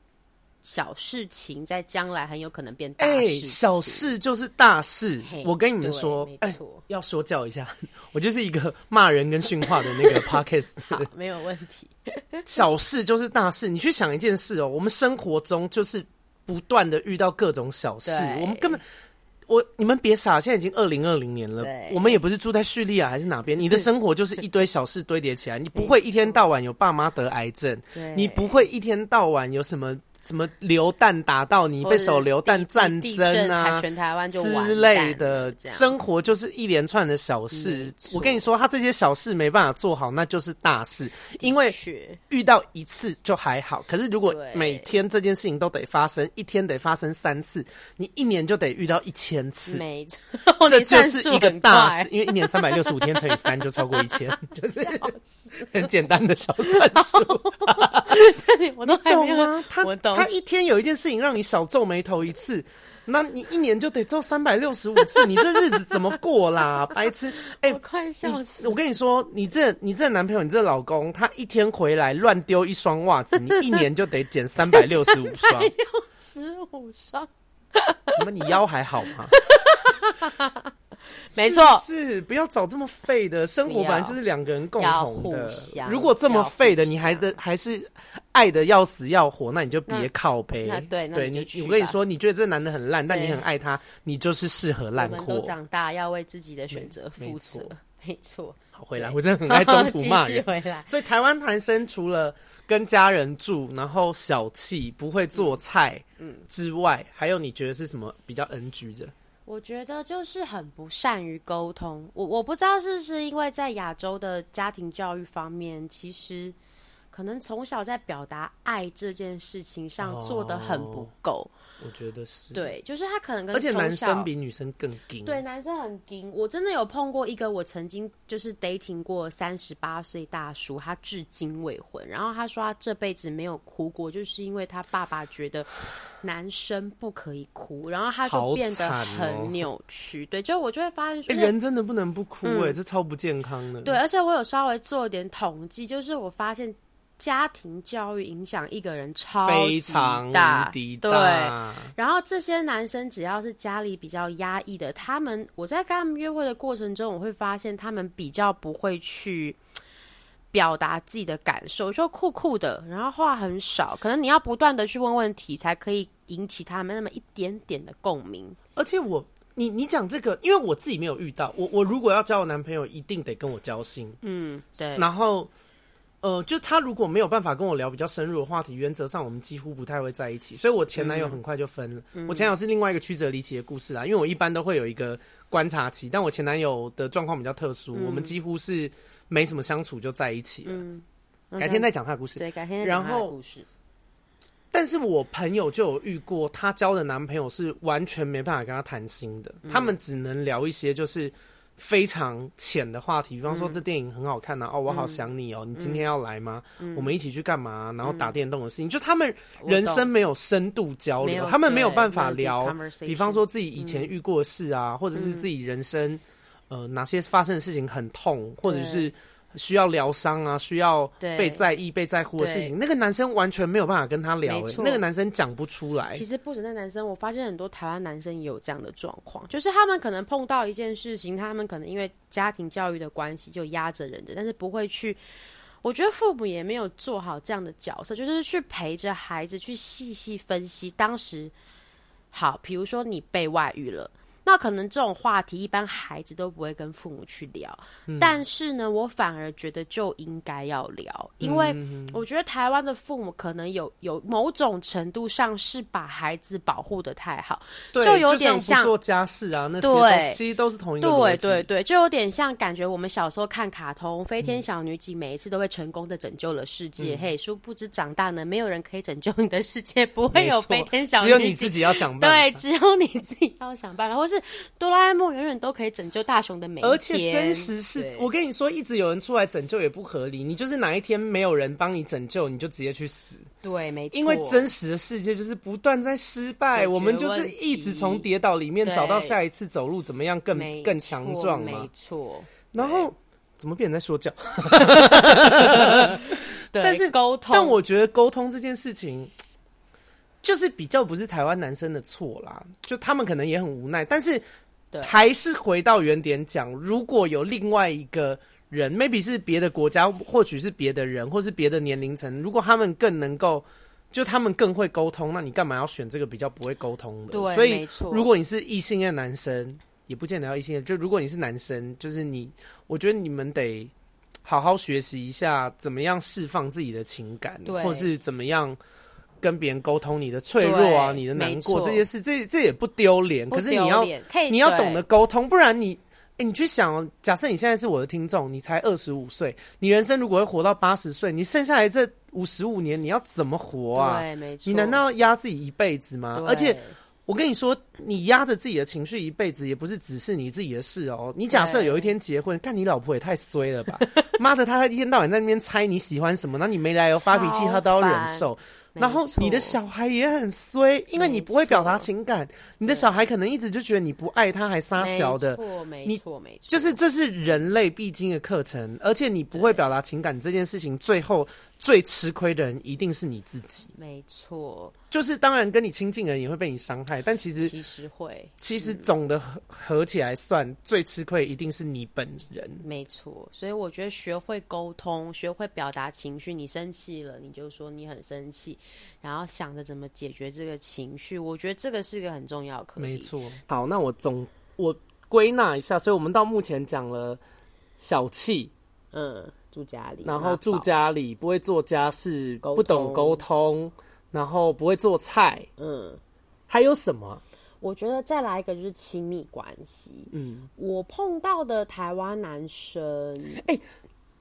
小事情，在将来很有可能变大事。欸，小事就是大事。我跟你们说，哎，欸，要说教一下，我就是一个骂人跟训话的那个 podcast。好，没有问题。小事就是大事，你去想一件事哦，我们生活中就是不断的遇到各种小事，我们根本。我你们别傻，现在已经二零二零年了，我们也不是住在叙利亚还是哪边，你的生活就是一堆小事堆叠起来，你不会一天到晚有爸妈得癌症，你不会一天到晚有什么。什么流弹打到你，被手榴弹战争啊，全台湾就之类的，生活就是一连串的小事。我跟你说，他这些小事没办法做好，那就是大事。因为遇到一次就还好，可是如果每天这件事情都得发生，一天得发生三次，你一年就得遇到一千次。没错，这就是一个大事。因为一年三百六十五天乘以三就超过一千，就是很简单的小算术。我都懂吗？他懂吗？他。一天有一件事情让你少皱眉头一次，那你一年就得做三百六十五次，你这日子怎么过啦？白痴！哎、欸，我快笑死！我跟你说，你这你这男朋友，你这老公，他一天回来乱丢一双袜子，你一年就得减 三百六十五双。六十五双，那么你腰还好吗？没错，是不要找这么废的生活，本来就是两个人共同的。如果这么废的，你还的还是爱的要死要活，那你就别靠呗。对，对你，我跟你说，你觉得这男的很烂，但你很爱他，你就是适合烂货。我们都长大，要为自己的选择负责。没错，好回来，我真的很爱 中途骂人。所以台湾男生除了跟家人住，然后小气，不会做菜，嗯之外，还有你觉得是什么比较 NG 的？我觉得就是很不善于沟通，我我不知道是不是因为在亚洲的家庭教育方面，其实可能从小在表达爱这件事情上做得很不够。哦我觉得是对，就是他可能跟而且男生比女生更硬，对，男生很硬。我真的有碰过一个，我曾经就是 dating 过三十八岁大叔，他至今未婚。然后他说他这辈子没有哭过，就是因为他爸爸觉得男生不可以哭，然后他就变得很扭曲。哦、对，就我就会发现说，人真的不能不哭、欸，哎、嗯，这超不健康的。对，而且我有稍微做一点统计，就是我发现。家庭教育影响一个人超级大，非常大，对。然后这些男生只要是家里比较压抑的，他们我在跟他们约会的过程中，我会发现他们比较不会去表达自己的感受，就酷酷的，然后话很少，可能你要不断的去问问题，才可以引起他们那么一点点的共鸣。而且我，你你讲这个，因为我自己没有遇到，我我如果要交我男朋友，一定得跟我交心，嗯，对，然后。呃，就他如果没有办法跟我聊比较深入的话题，原则上我们几乎不太会在一起。所以我前男友很快就分了。嗯、我前男友是另外一个曲折离奇的故事啦，因为我一般都会有一个观察期，但我前男友的状况比较特殊，嗯、我们几乎是没什么相处就在一起了。嗯、改天再讲他的故事。对，改天再讲他的故事。但是我朋友就有遇过，她交的男朋友是完全没办法跟她谈心的，嗯、他们只能聊一些就是。非常浅的话题，比方说这电影很好看呐、啊，嗯、哦，我好想你哦，嗯、你今天要来吗？嗯、我们一起去干嘛？然后打电动的事情，嗯、就他们人生没有深度交流，他们没有办法聊，比方说自己以前遇过的事啊，嗯、或者是自己人生呃哪些发生的事情很痛，或者是。需要疗伤啊，需要被在意、被在乎的事情，那个男生完全没有办法跟他聊，欸，那个男生讲不出来。其实不止那男生，我发现很多台湾男生也有这样的状况，就是他们可能碰到一件事情，他们可能因为家庭教育的关系就压着人着，但是不会去。我觉得父母也没有做好这样的角色，就是去陪着孩子去细细分析当时。好，比如说你被外遇了。那可能这种话题一般孩子都不会跟父母去聊，嗯、但是呢，我反而觉得就应该要聊，因为我觉得台湾的父母可能有有某种程度上是把孩子保护的太好，对就有点像，像做家事啊，那些对，其实都是同一个对对对，就有点像感觉我们小时候看卡通《飞天小女警》，每一次都会成功的拯救了世界，嗯、嘿，殊不知长大呢，没有人可以拯救你的世界，不会有飞天小女警，只有你自己要想 办法，对，只有你自己要想办法，或是。哆啦 A 梦永远都可以拯救大雄的每一天，而且真实是，我跟你说，一直有人出来拯救也不合理。你就是哪一天没有人帮你拯救，你就直接去死。对，没错。因为真实的世界就是不断在失败，我们就是一直从跌倒里面找到下一次走路怎么样更更强壮嘛。没错。然后怎么变成在说教？但是沟通，但我觉得沟通这件事情。就是比较不是台湾男生的错啦，就他们可能也很无奈，但是还是回到原点讲，如果有另外一个人，maybe 是别的国家，或许是别的人，或是别的年龄层，如果他们更能够，就他们更会沟通，那你干嘛要选这个比较不会沟通的？对，所以如果你是异性恋男生，也不见得要异性恋，就如果你是男生，就是你，我觉得你们得好好学习一下，怎么样释放自己的情感，或是怎么样。跟别人沟通你的脆弱啊，你的难过这些事，这这也不丢脸。可是你要你要懂得沟通，不然你哎，你去想，假设你现在是我的听众，你才二十五岁，你人生如果会活到八十岁，你剩下来这五十五年，你要怎么活啊？对，没错。你难道要压自己一辈子吗？而且我跟你说，你压着自己的情绪一辈子，也不是只是你自己的事哦。你假设有一天结婚，看你老婆也太衰了吧？妈的，她一天到晚在那边猜你喜欢什么，那你没来由发脾气，她都要忍受。然后你的小孩也很衰，因为你不会表达情感，你的小孩可能一直就觉得你不爱他，还撒小的。没错，没错，没错。就是这是人类必经的课程，而且你不会表达情感这件事情，最后最吃亏的人一定是你自己。没错。就是当然跟你亲近的人也会被你伤害，但其实其实会，其实总的合合起来算最吃亏一定是你本人。没错。所以我觉得学会沟通，学会表达情绪，你生气了你就说你很生气。然后想着怎么解决这个情绪，我觉得这个是一个很重要的课。没错。好，那我总我归纳一下，所以我们到目前讲了小气，嗯，住家里，然后住家里不会做家事，不懂沟通，然后不会做菜，嗯，还有什么？我觉得再来一个就是亲密关系。嗯，我碰到的台湾男生，哎、欸。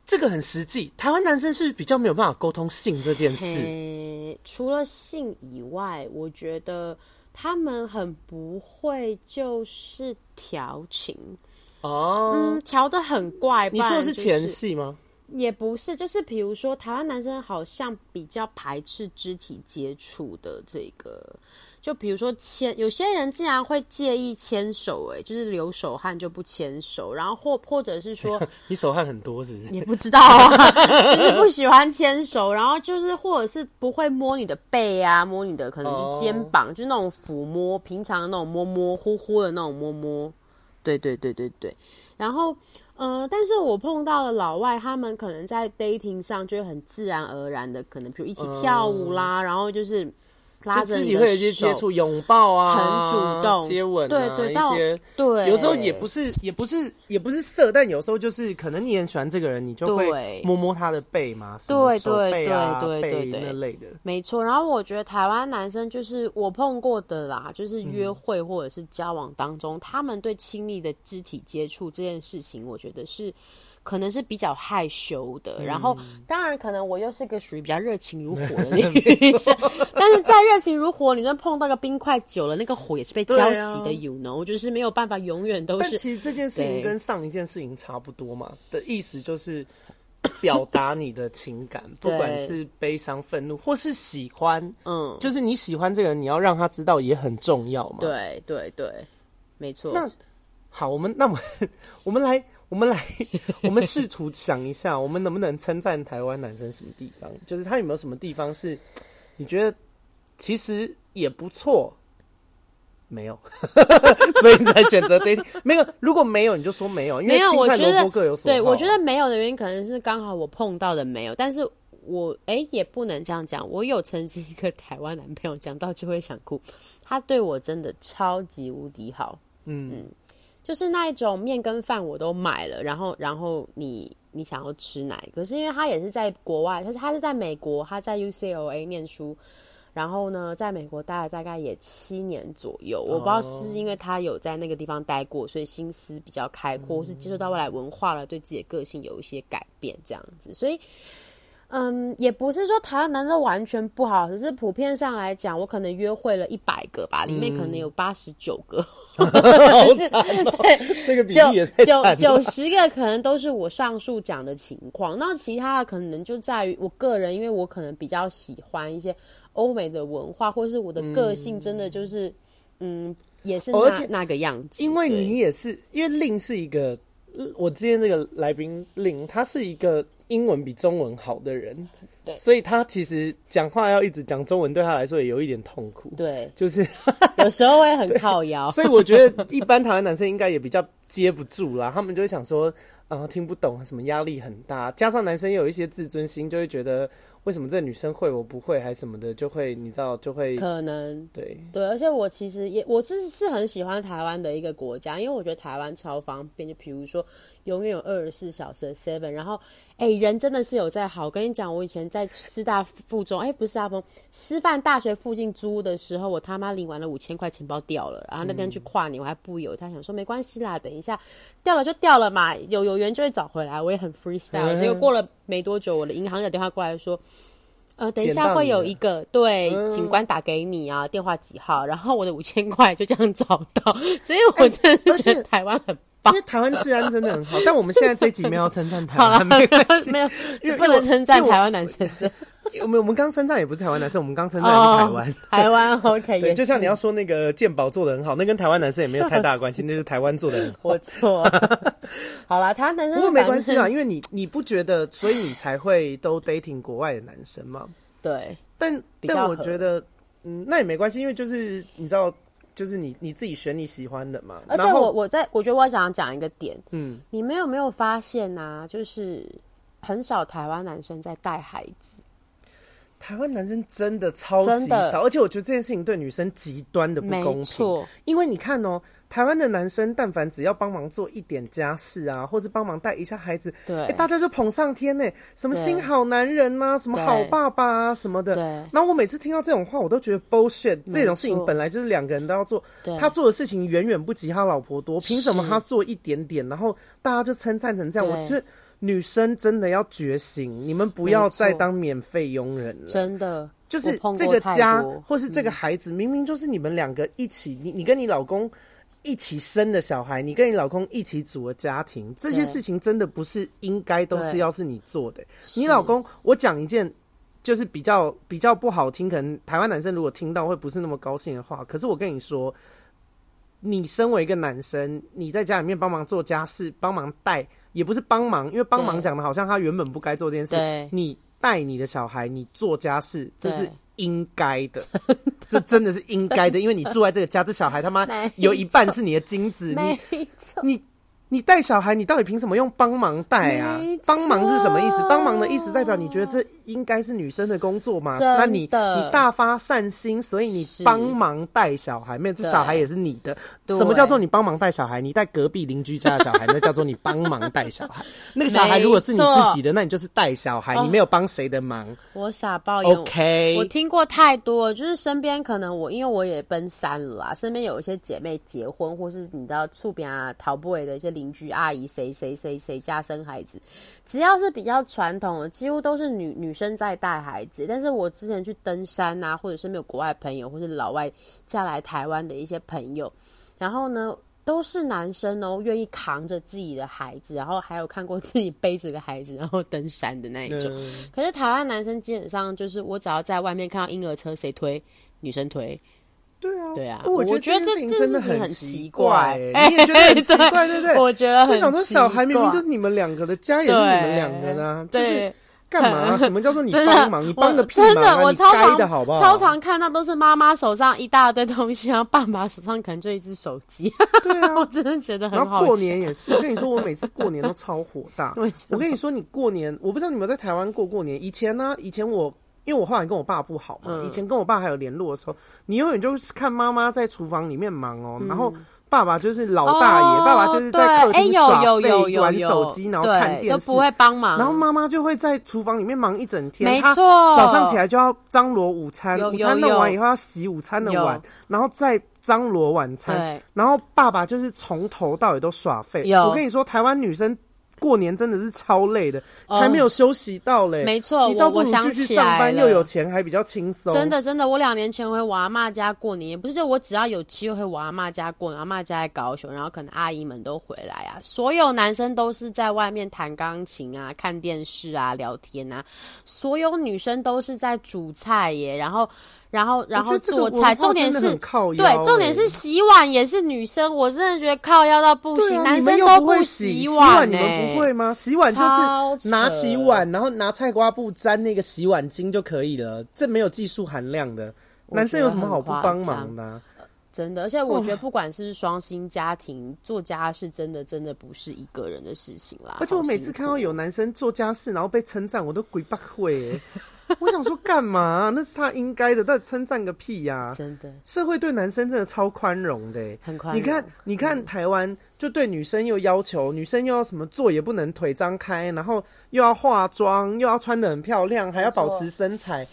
这个很实际，台湾男生是比较没有办法沟通性这件事。除了性以外，我觉得他们很不会就是调情哦，嗯，调的很怪。你说的是前戏吗？也不是，就是比如说台湾男生好像比较排斥肢体接触的这个。就比如说牵，有些人竟然会介意牵手，哎，就是流手汗就不牵手，然后或或者是说 你手汗很多是不是？也不知道啊，就是不喜欢牵手，然后就是或者是不会摸你的背啊，摸你的可能是肩膀，oh. 就是那种抚摸，平常的那种摸摸呼呼的那种摸摸，对对对对对。然后呃，但是我碰到的老外，他们可能在 dating 上就会很自然而然的，可能比如一起跳舞啦，oh. 然后就是。就自己会有一些接触、拥抱啊，很主动、接吻啊，对对，一些对。有时候也不是，也不是，也不是色，但有时候就是可能你很喜欢这个人，你就会摸摸他的背嘛，什么手背啊、背那类的。没错。然后我觉得台湾男生就是我碰过的啦，就是约会或者是交往当中，他们对亲密的肢体接触这件事情，我觉得是。可能是比较害羞的，嗯、然后当然可能我又是个属于比较热情如火的女生，但是再热情如火，你真碰到个冰块久了，那个火也是被浇熄的，you know，就是没有办法永远都是。但其实这件事情跟上一件事情差不多嘛，的意思就是表达你的情感，不管是悲伤、愤怒或是喜欢，嗯，就是你喜欢这个人，你要让他知道也很重要嘛。对对对，没错。那好，我们那么 我们来。我们来，我们试图想一下，我们能不能称赞台湾男生什么地方？就是他有没有什么地方是你觉得其实也不错？没有，所以你才选择 dating。没有，如果没有，你就说没有，因为青菜萝卜各有所好。对，我觉得没有的原因可能是刚好我碰到的没有，但是我哎、欸、也不能这样讲。我有曾经一个台湾男朋友，讲到就会想哭，他对我真的超级无敌好，嗯。嗯就是那一种面跟饭我都买了，然后然后你你想要吃哪一个？可是因为他也是在国外，他是他是在美国，他在 UCLA 念书，然后呢，在美国待了大概也七年左右。我不知道是因为他有在那个地方待过，所以心思比较开阔，或是接受到外来文化了，对自己的个性有一些改变这样子。所以，嗯，也不是说台湾男生完全不好，只是普遍上来讲，我可能约会了一百个吧，里面可能有八十九个。嗯好惨，这个比例也太。九九十个可能都是我上述讲的情况，那其他的可能就在于我个人，因为我可能比较喜欢一些欧美的文化，或是我的个性真的就是，嗯，嗯也是那、哦、那个样子。因为你也是，因为令是一个，我之前那个来宾令，他是一个英文比中文好的人。对，所以他其实讲话要一直讲中文，对他来说也有一点痛苦。对，就是有时候会很 靠腰。所以我觉得一般台湾男生应该也比较接不住啦，他们就会想说，啊、呃，听不懂，什么压力很大，加上男生也有一些自尊心，就会觉得。为什么这女生会我不会还什么的就会你知道就会可能对对，而且我其实也我是是很喜欢台湾的一个国家，因为我觉得台湾超方便，就比如说永远有二十四小时的 seven，然后哎、欸、人真的是有在好。我跟你讲，我以前在师大附中，哎、欸、不是师大附中，师范大学附近租的时候，我他妈领完了五千块钱包掉了，然后那天去跨年我还不有，他想说没关系啦，等一下掉了就掉了嘛，有有缘就会找回来，我也很 freestyle。结果过了没多久，我的银行打电话过来说。呃，等一下会有一个对警官打给你啊，电话几号？然后我的五千块就这样找到，所以我真的是觉得台湾很棒，因为台湾治安真的很好。但我们现在这集没有称赞台湾，没关系，没有，就不能称赞台湾男生。我们我们刚称赞也不是台湾男生，我们刚称赞是台湾。台湾 OK，对，就像你要说那个鉴宝做的很好，那跟台湾男生也没有太大的关系，那是台湾做的很好。我错。好啦，台湾男生不过没关系啊，因为你你不觉得，所以你才会都 dating 国外的男生吗？对，但但我觉得，嗯，那也没关系，因为就是你知道。就是你你自己选你喜欢的嘛，而且我我在我觉得我想要讲一个点，嗯，你们有没有发现啊？就是很少台湾男生在带孩子。台湾男生真的超级少，而且我觉得这件事情对女生极端的不公平。因为你看哦，台湾的男生但凡只要帮忙做一点家事啊，或是帮忙带一下孩子，对，大家就捧上天呢，什么新好男人呐，什么好爸爸啊什么的。然后我每次听到这种话，我都觉得 bullshit。这种事情本来就是两个人都要做，他做的事情远远不及他老婆多，凭什么他做一点点，然后大家就称赞成这样？我觉得。女生真的要觉醒，你们不要再当免费佣人了。真的，就是这个家或是这个孩子，明明就是你们两个一起，你你跟你老公一起生的小孩，你跟你老公一起组的家庭，这些事情真的不是应该都是要是你做的。你老公，我讲一件就是比较比较不好听，可能台湾男生如果听到会不是那么高兴的话，可是我跟你说，你身为一个男生，你在家里面帮忙做家事，帮忙带。也不是帮忙，因为帮忙讲的好像他原本不该做这件事。你带你的小孩，你做家事，这是应该的，这真的是应该的，因为你住在这个家，这小孩他妈 有一半是你的精子，你你。你带小孩，你到底凭什么用帮忙带啊？帮忙是什么意思？帮忙的意思代表你觉得这应该是女生的工作吗？那你你大发善心，所以你帮忙带小孩，没有，这小孩也是你的。什么叫做你帮忙带小孩？你带隔壁邻居家的小孩，那叫做你帮忙带小孩。那个小孩如果是你自己的，那你就是带小孩，你没有帮谁的忙。我傻爆，OK。我听过太多，就是身边可能我因为我也奔三了啊，身边有一些姐妹结婚，或是你知道厝边啊、逃不的一些邻居阿姨谁谁谁谁家生孩子，只要是比较传统的，几乎都是女女生在带孩子。但是我之前去登山啊，或者是没有国外朋友，或是老外嫁来台湾的一些朋友，然后呢，都是男生哦，愿意扛着自己的孩子，然后还有看过自己背着个孩子然后登山的那一种。嗯、可是台湾男生基本上就是，我只要在外面看到婴儿车，谁推？女生推。对啊，对啊，我觉得这件事情真的很奇怪，哎，你也觉得很 奇怪，对不对？我觉得很想说，小孩明明就是你们两个的家，也是你们两个的，就是干嘛？什么叫做你帮忙？你帮个屁忙啊！真的，我超常的好不好超常看到都是妈妈手上一大堆东西，然后爸爸手上可能就一只手机。对啊，我真的觉得很好。然后过年也是，我跟你说，我每次过年都超火大。我跟你说，你过年，我不知道你们在台湾过过年。以前呢，以前我。因为我后来跟我爸不好嘛，以前跟我爸还有联络的时候，你永远就是看妈妈在厨房里面忙哦，然后爸爸就是老大爷，爸爸就是在客厅耍废、玩手机，然后看电视，都不会帮忙。然后妈妈就会在厨房里面忙一整天，没错。早上起来就要张罗午餐，午餐弄完以后要洗午餐的碗，然后再张罗晚餐。然后爸爸就是从头到尾都耍废。我跟你说，台湾女生。过年真的是超累的，才没有休息到嘞。没错，你倒不如继续上班，又有钱，还比较轻松。真的，真的，我两年前回我阿妈家过年，也不是就我只要有机会回我阿妈家过年，阿妈家在高雄，然后可能阿姨们都回来啊，所有男生都是在外面弹钢琴啊、看电视啊、聊天啊，所有女生都是在煮菜耶，然后。然后，然后做菜，重点是对，重点是洗碗也是女生，我真的觉得靠腰到不行，男生都不洗碗，你们不会吗？洗碗就是拿起碗，然后拿菜瓜布沾那个洗碗巾就可以了，这没有技术含量的。男生有什么好不帮忙的？真的，而且我觉得不管是双薪家庭做家事，真的真的不是一个人的事情啦。而且我每次看到有男生做家事，然后被称赞，我都鬼不会。我想说干嘛？那是他应该的，但称赞个屁呀、啊！真的，社会对男生真的超宽容的，很宽容。你看，你看台湾就对女生又要求，女生又要什么坐也不能腿张开，然后又要化妆，又要穿的很漂亮，还要保持身材。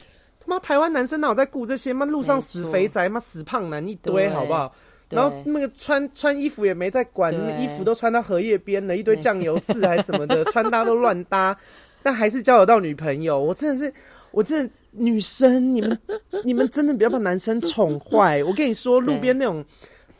他妈，台湾男生哪有在顾这些？妈，路上死肥宅，妈死胖男一堆，好不好？然后那个穿穿衣服也没在管，衣服都穿到荷叶边了，一堆酱油渍还是什么的，穿搭都乱搭，但还是交得到女朋友。我真的是。我真的女生，你们你们真的不要把男生宠坏。我跟你说，路边那种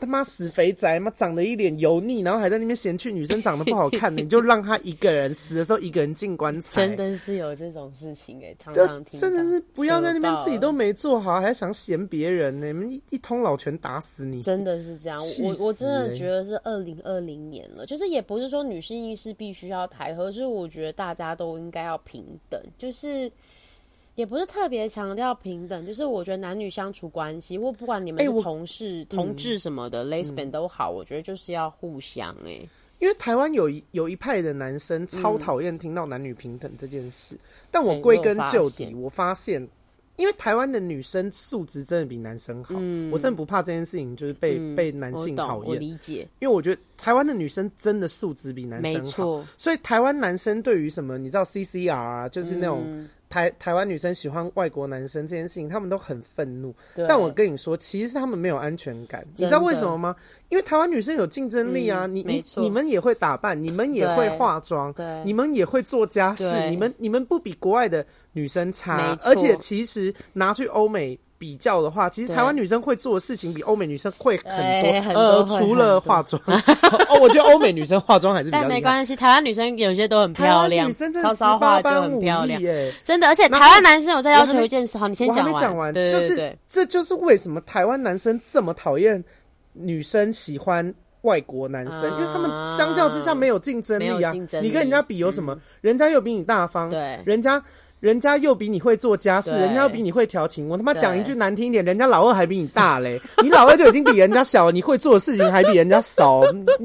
他妈死肥宅，妈长得一脸油腻，然后还在那边嫌弃女生长得不好看，你就让他一个人死的时候一个人进棺材。真的是有这种事情哎、欸，常常听。真的是不要在那边自己都没做好，还想嫌别人呢、欸？一一通老拳打死你！真的是这样，欸、我我真的觉得是二零二零年了，就是也不是说女性意识必须要抬头，就是我觉得大家都应该要平等，就是。也不是特别强调平等，就是我觉得男女相处关系，或不管你们是同事、欸、同志什么的，lesbian、嗯、都好，我觉得就是要互相哎、欸。因为台湾有一有一派的男生超讨厌听到男女平等这件事，嗯、但我归根究底，欸、我，发我发现，因为台湾的女生素质真的比男生好，嗯、我真的不怕这件事情，就是被、嗯、被男性讨厌。我理解，因为我觉得台湾的女生真的素质比男生好。所以台湾男生对于什么，你知道 CCR 啊，就是那种。嗯台台湾女生喜欢外国男生这件事情，他们都很愤怒。但我跟你说，其实他们没有安全感。你知道为什么吗？因为台湾女生有竞争力啊！嗯、你你你们也会打扮，你们也会化妆，你们也会做家事，你们你们不比国外的女生差。而且其实拿去欧美。比较的话，其实台湾女生会做的事情比欧美女生会很多。欸、很多呃，除了化妆，哦，我觉得欧美女生化妆还是比较。但没关系，台湾女生有些都很漂亮，女生真的十八般武艺耶，真的。而且台湾男生有在要求一件事，好，你先讲完。我还没讲完，就是这就是为什么台湾男生这么讨厌女生喜欢外国男生，嗯、因为他们相较之下没有竞争力啊。你跟人家比有什么？嗯、人家又比你大方，对，人家。人家又比你会做家事，人家又比你会调情。我他妈讲一句难听一点，人家老二还比你大嘞，你老二就已经比人家小了，你会做的事情还比人家少，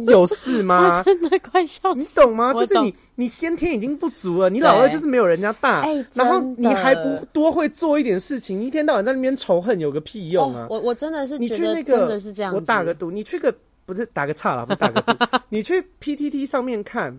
有事吗？真的快笑死！你懂吗？就是你，你先天已经不足了，你老二就是没有人家大，然后你还不多会做一点事情，一天到晚在那边仇恨有个屁用啊！我我真的是，你去那个，我打个赌，你去个不是打个岔了，不打个赌，你去 PTT 上面看，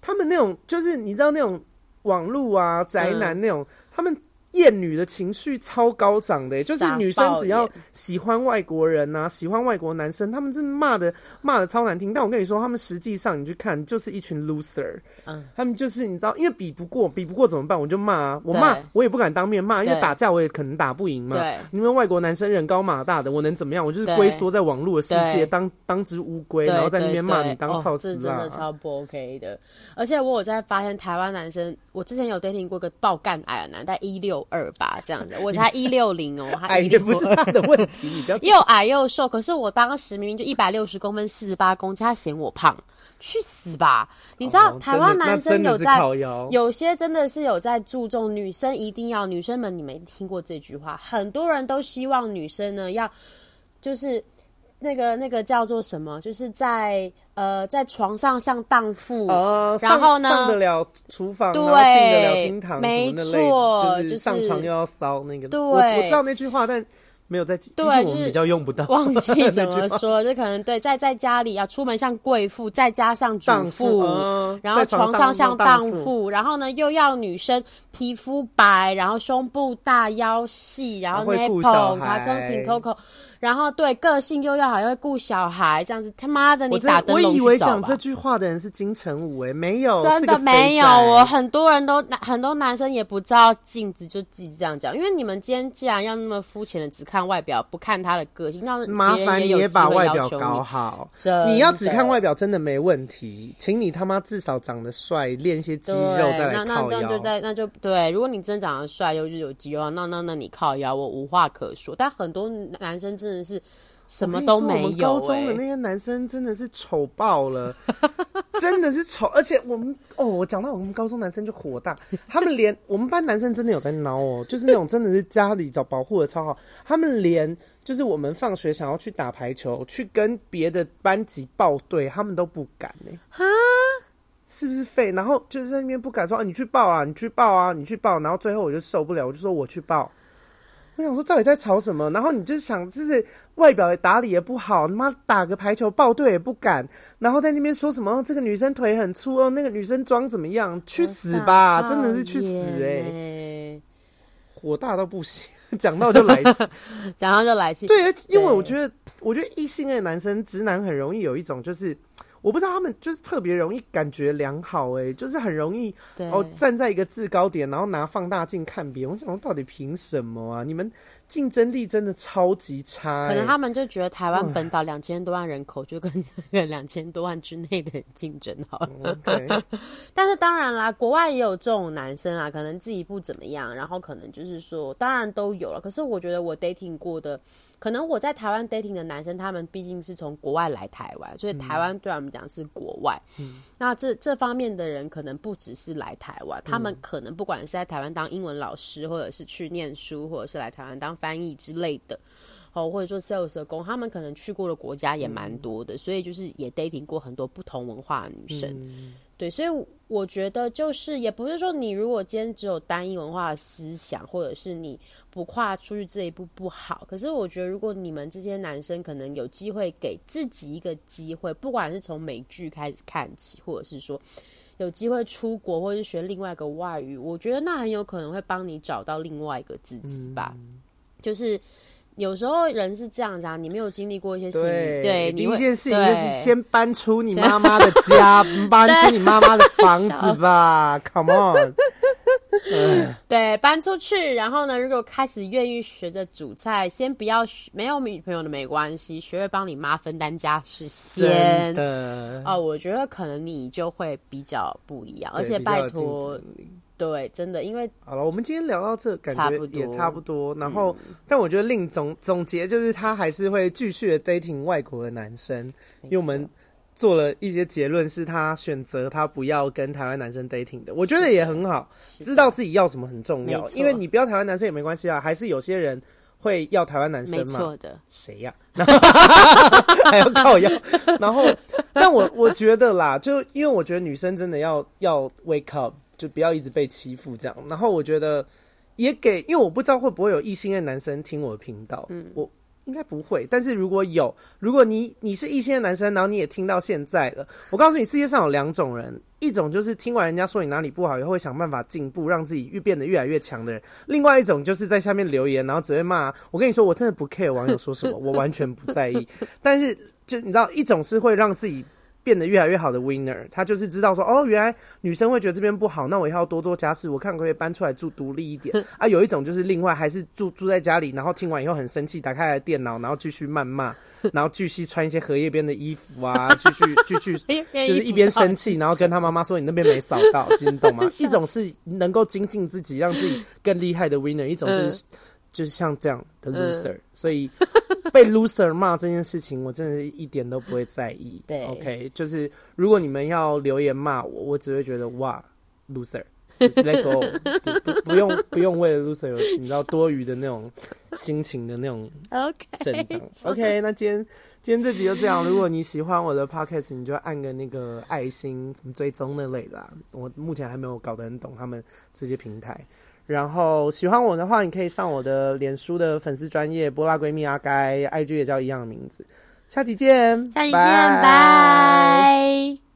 他们那种就是你知道那种。网络啊，宅男那种，嗯、他们。厌女的情绪超高涨的、欸，就是女生只要喜欢外国人呐、啊，喜欢外国男生，他们真骂的骂的超难听。但我跟你说，他们实际上你去看，就是一群 loser。嗯，他们就是你知道，因为比不过，比不过怎么办？我就骂啊，我骂我也不敢当面骂，因为打架我也可能打不赢嘛。对，因为外国男生人高马大的，我能怎么样？我就是龟缩在网络的世界，当当只乌龟，然后在那边骂你当操死、哦、是真的超不 OK 的。而且我有在发现，台湾男生，我之前有 dating 过个爆干矮的男，在一六。二吧，这样子，我才一六零哦，矮也不是他的问题，你不要 又矮又瘦。可是我当时明明就一百六十公分，四十八公斤，他嫌我胖，去死吧！你知道、哦、台湾男生有在，有些真的是有在注重女生，一定要女生们，你没听过这句话？很多人都希望女生呢要就是。那个那个叫做什么？就是在呃在床上像荡妇，呃、然后呢上得了厨房，对，然后进得了厅堂，没错，就是上床又要骚那个。对，我我知道那句话，但没有在记。对，我们比较用不到，忘记 怎么说，就可能对，在在家里啊，出门像贵妇，再加上主妇，呃、然后床上像荡妇，然后呢又要女生皮肤白，然后胸部大，腰细，然后 nipple 卡松挺 coco。然后对个性又要好，又会顾小孩，这样子他妈的你打灯笼去找吧。我以为讲这句话的人是金城武诶，没有，真的没有。我很多人都很多男生也不知道镜子就自己这样讲，因为你们今天既然要那么肤浅的只看外表，不看他的个性，那麻烦你也把外表搞好。你要只看外表真的没问题，请你他妈至少长得帅，练一些肌肉再来靠腰。对对，那就对。如果你真长得帅又是有肌肉，那那那你靠腰我无话可说。但很多男生真。真的是什么都没有、欸。我们高中的那些男生真的是丑爆了，真的是丑。而且我们哦，我讲到我们高中男生就火大，他们连我们班男生真的有在挠哦，就是那种真的是家里找保护的超好。他们连就是我们放学想要去打排球，去跟别的班级报队，他们都不敢呢、欸。哈，是不是废？然后就是在那边不敢说啊，你去报啊，你去报啊，你去报。然后最后我就受不了，我就说我去报。我想说，到底在吵什么？然后你就想，就是外表也打理也不好，他妈打个排球报队也不敢，然后在那边说什么、哦、这个女生腿很粗哦，那个女生妆怎么样？去死吧！真的是去死哎、欸！火大到不行，讲到就来气，讲到就来气。对，因为我觉得，我觉得异性恋男生直男很容易有一种就是。我不知道他们就是特别容易感觉良好、欸，哎，就是很容易对哦站在一个制高点，然后拿放大镜看别人。我想说，到底凭什么啊？你们竞争力真的超级差、欸。可能他们就觉得台湾本岛两千多万人口就跟这个两千多万之内的人竞争好了。嗯、okay 但是当然啦，国外也有这种男生啊，可能自己不怎么样，然后可能就是说，当然都有了。可是我觉得我 dating 过的。可能我在台湾 dating 的男生，他们毕竟是从国外来台湾，所以台湾对我们讲是国外。嗯，那这这方面的人可能不只是来台湾，嗯，他们可能不管是在台湾当英文老师，或者是去念书，或者是来台湾当翻译之类的，哦，或者说 sales 的工，他们可能去过的国家也蛮多的，嗯，所以就是也 dating 过很多不同文化的女生。嗯对，所以我觉得就是，也不是说你如果今天只有单一文化的思想，或者是你不跨出去这一步不好。可是我觉得，如果你们这些男生可能有机会给自己一个机会，不管是从美剧开始看起，或者是说有机会出国，或者是学另外一个外语，我觉得那很有可能会帮你找到另外一个自己吧，嗯、就是。有时候人是这样子啊，你没有经历过一些事情，对，对，第一件事情就是先搬出你妈妈的家，搬出你妈妈的房子吧，Come on，对，搬出去，然后呢，如果开始愿意学着煮菜，先不要没有女朋友的没关系，学会帮你妈分担家事先。的。哦，我觉得可能你就会比较不一样，而且拜托。对，真的，因为好了，我们今天聊到这，感觉也差不多。然后，嗯、但我觉得另总总结就是，他还是会继续的 dating 外国的男生，因为我们做了一些结论，是他选择他不要跟台湾男生 dating 的。我觉得也很好，知道自己要什么很重要。因为你不要台湾男生也没关系啊，还是有些人会要台湾男生嘛。没错的，谁呀、啊？还要靠要？然后，但我我觉得啦，就因为我觉得女生真的要要 wake up。就不要一直被欺负这样，然后我觉得也给，因为我不知道会不会有异性恋男生听我的频道，嗯，我应该不会，但是如果有，如果你你是异性恋男生，然后你也听到现在了，我告诉你，世界上有两种人，一种就是听完人家说你哪里不好以后会想办法进步，让自己越变得越来越强的人，另外一种就是在下面留言，然后只会骂。我跟你说，我真的不 care 网友说什么，我完全不在意，但是就你知道，一种是会让自己。变得越来越好的 winner，他就是知道说，哦，原来女生会觉得这边不好，那我以后要多做家事，我看可不可以搬出来住独立一点啊。有一种就是另外还是住住在家里，然后听完以后很生气，打开来电脑，然后继续谩骂，然后继续穿一些荷叶边的衣服啊，继续 继续就是一边生气，然后跟他妈妈说你那边没扫到，你懂吗？一种是能够精进自己，让自己更厉害的 winner，一种就是。就是像这样的 loser，、嗯、所以被 loser 骂这件事情，我真的是一点都不会在意。对，OK，就是如果你们要留言骂我，我只会觉得哇，loser，Let's go，不 不用不用为了 loser 有你知道多余的那种心情的那种 OK 震荡。OK，那今天今天这集就这样。如果你喜欢我的 Podcast，你就按个那个爱心，什么追踪那类的、啊。我目前还没有搞得很懂他们这些平台。然后喜欢我的话，你可以上我的脸书的粉丝专业波拉闺蜜阿该，IG 也叫一样的名字。下集见，下集见，拜。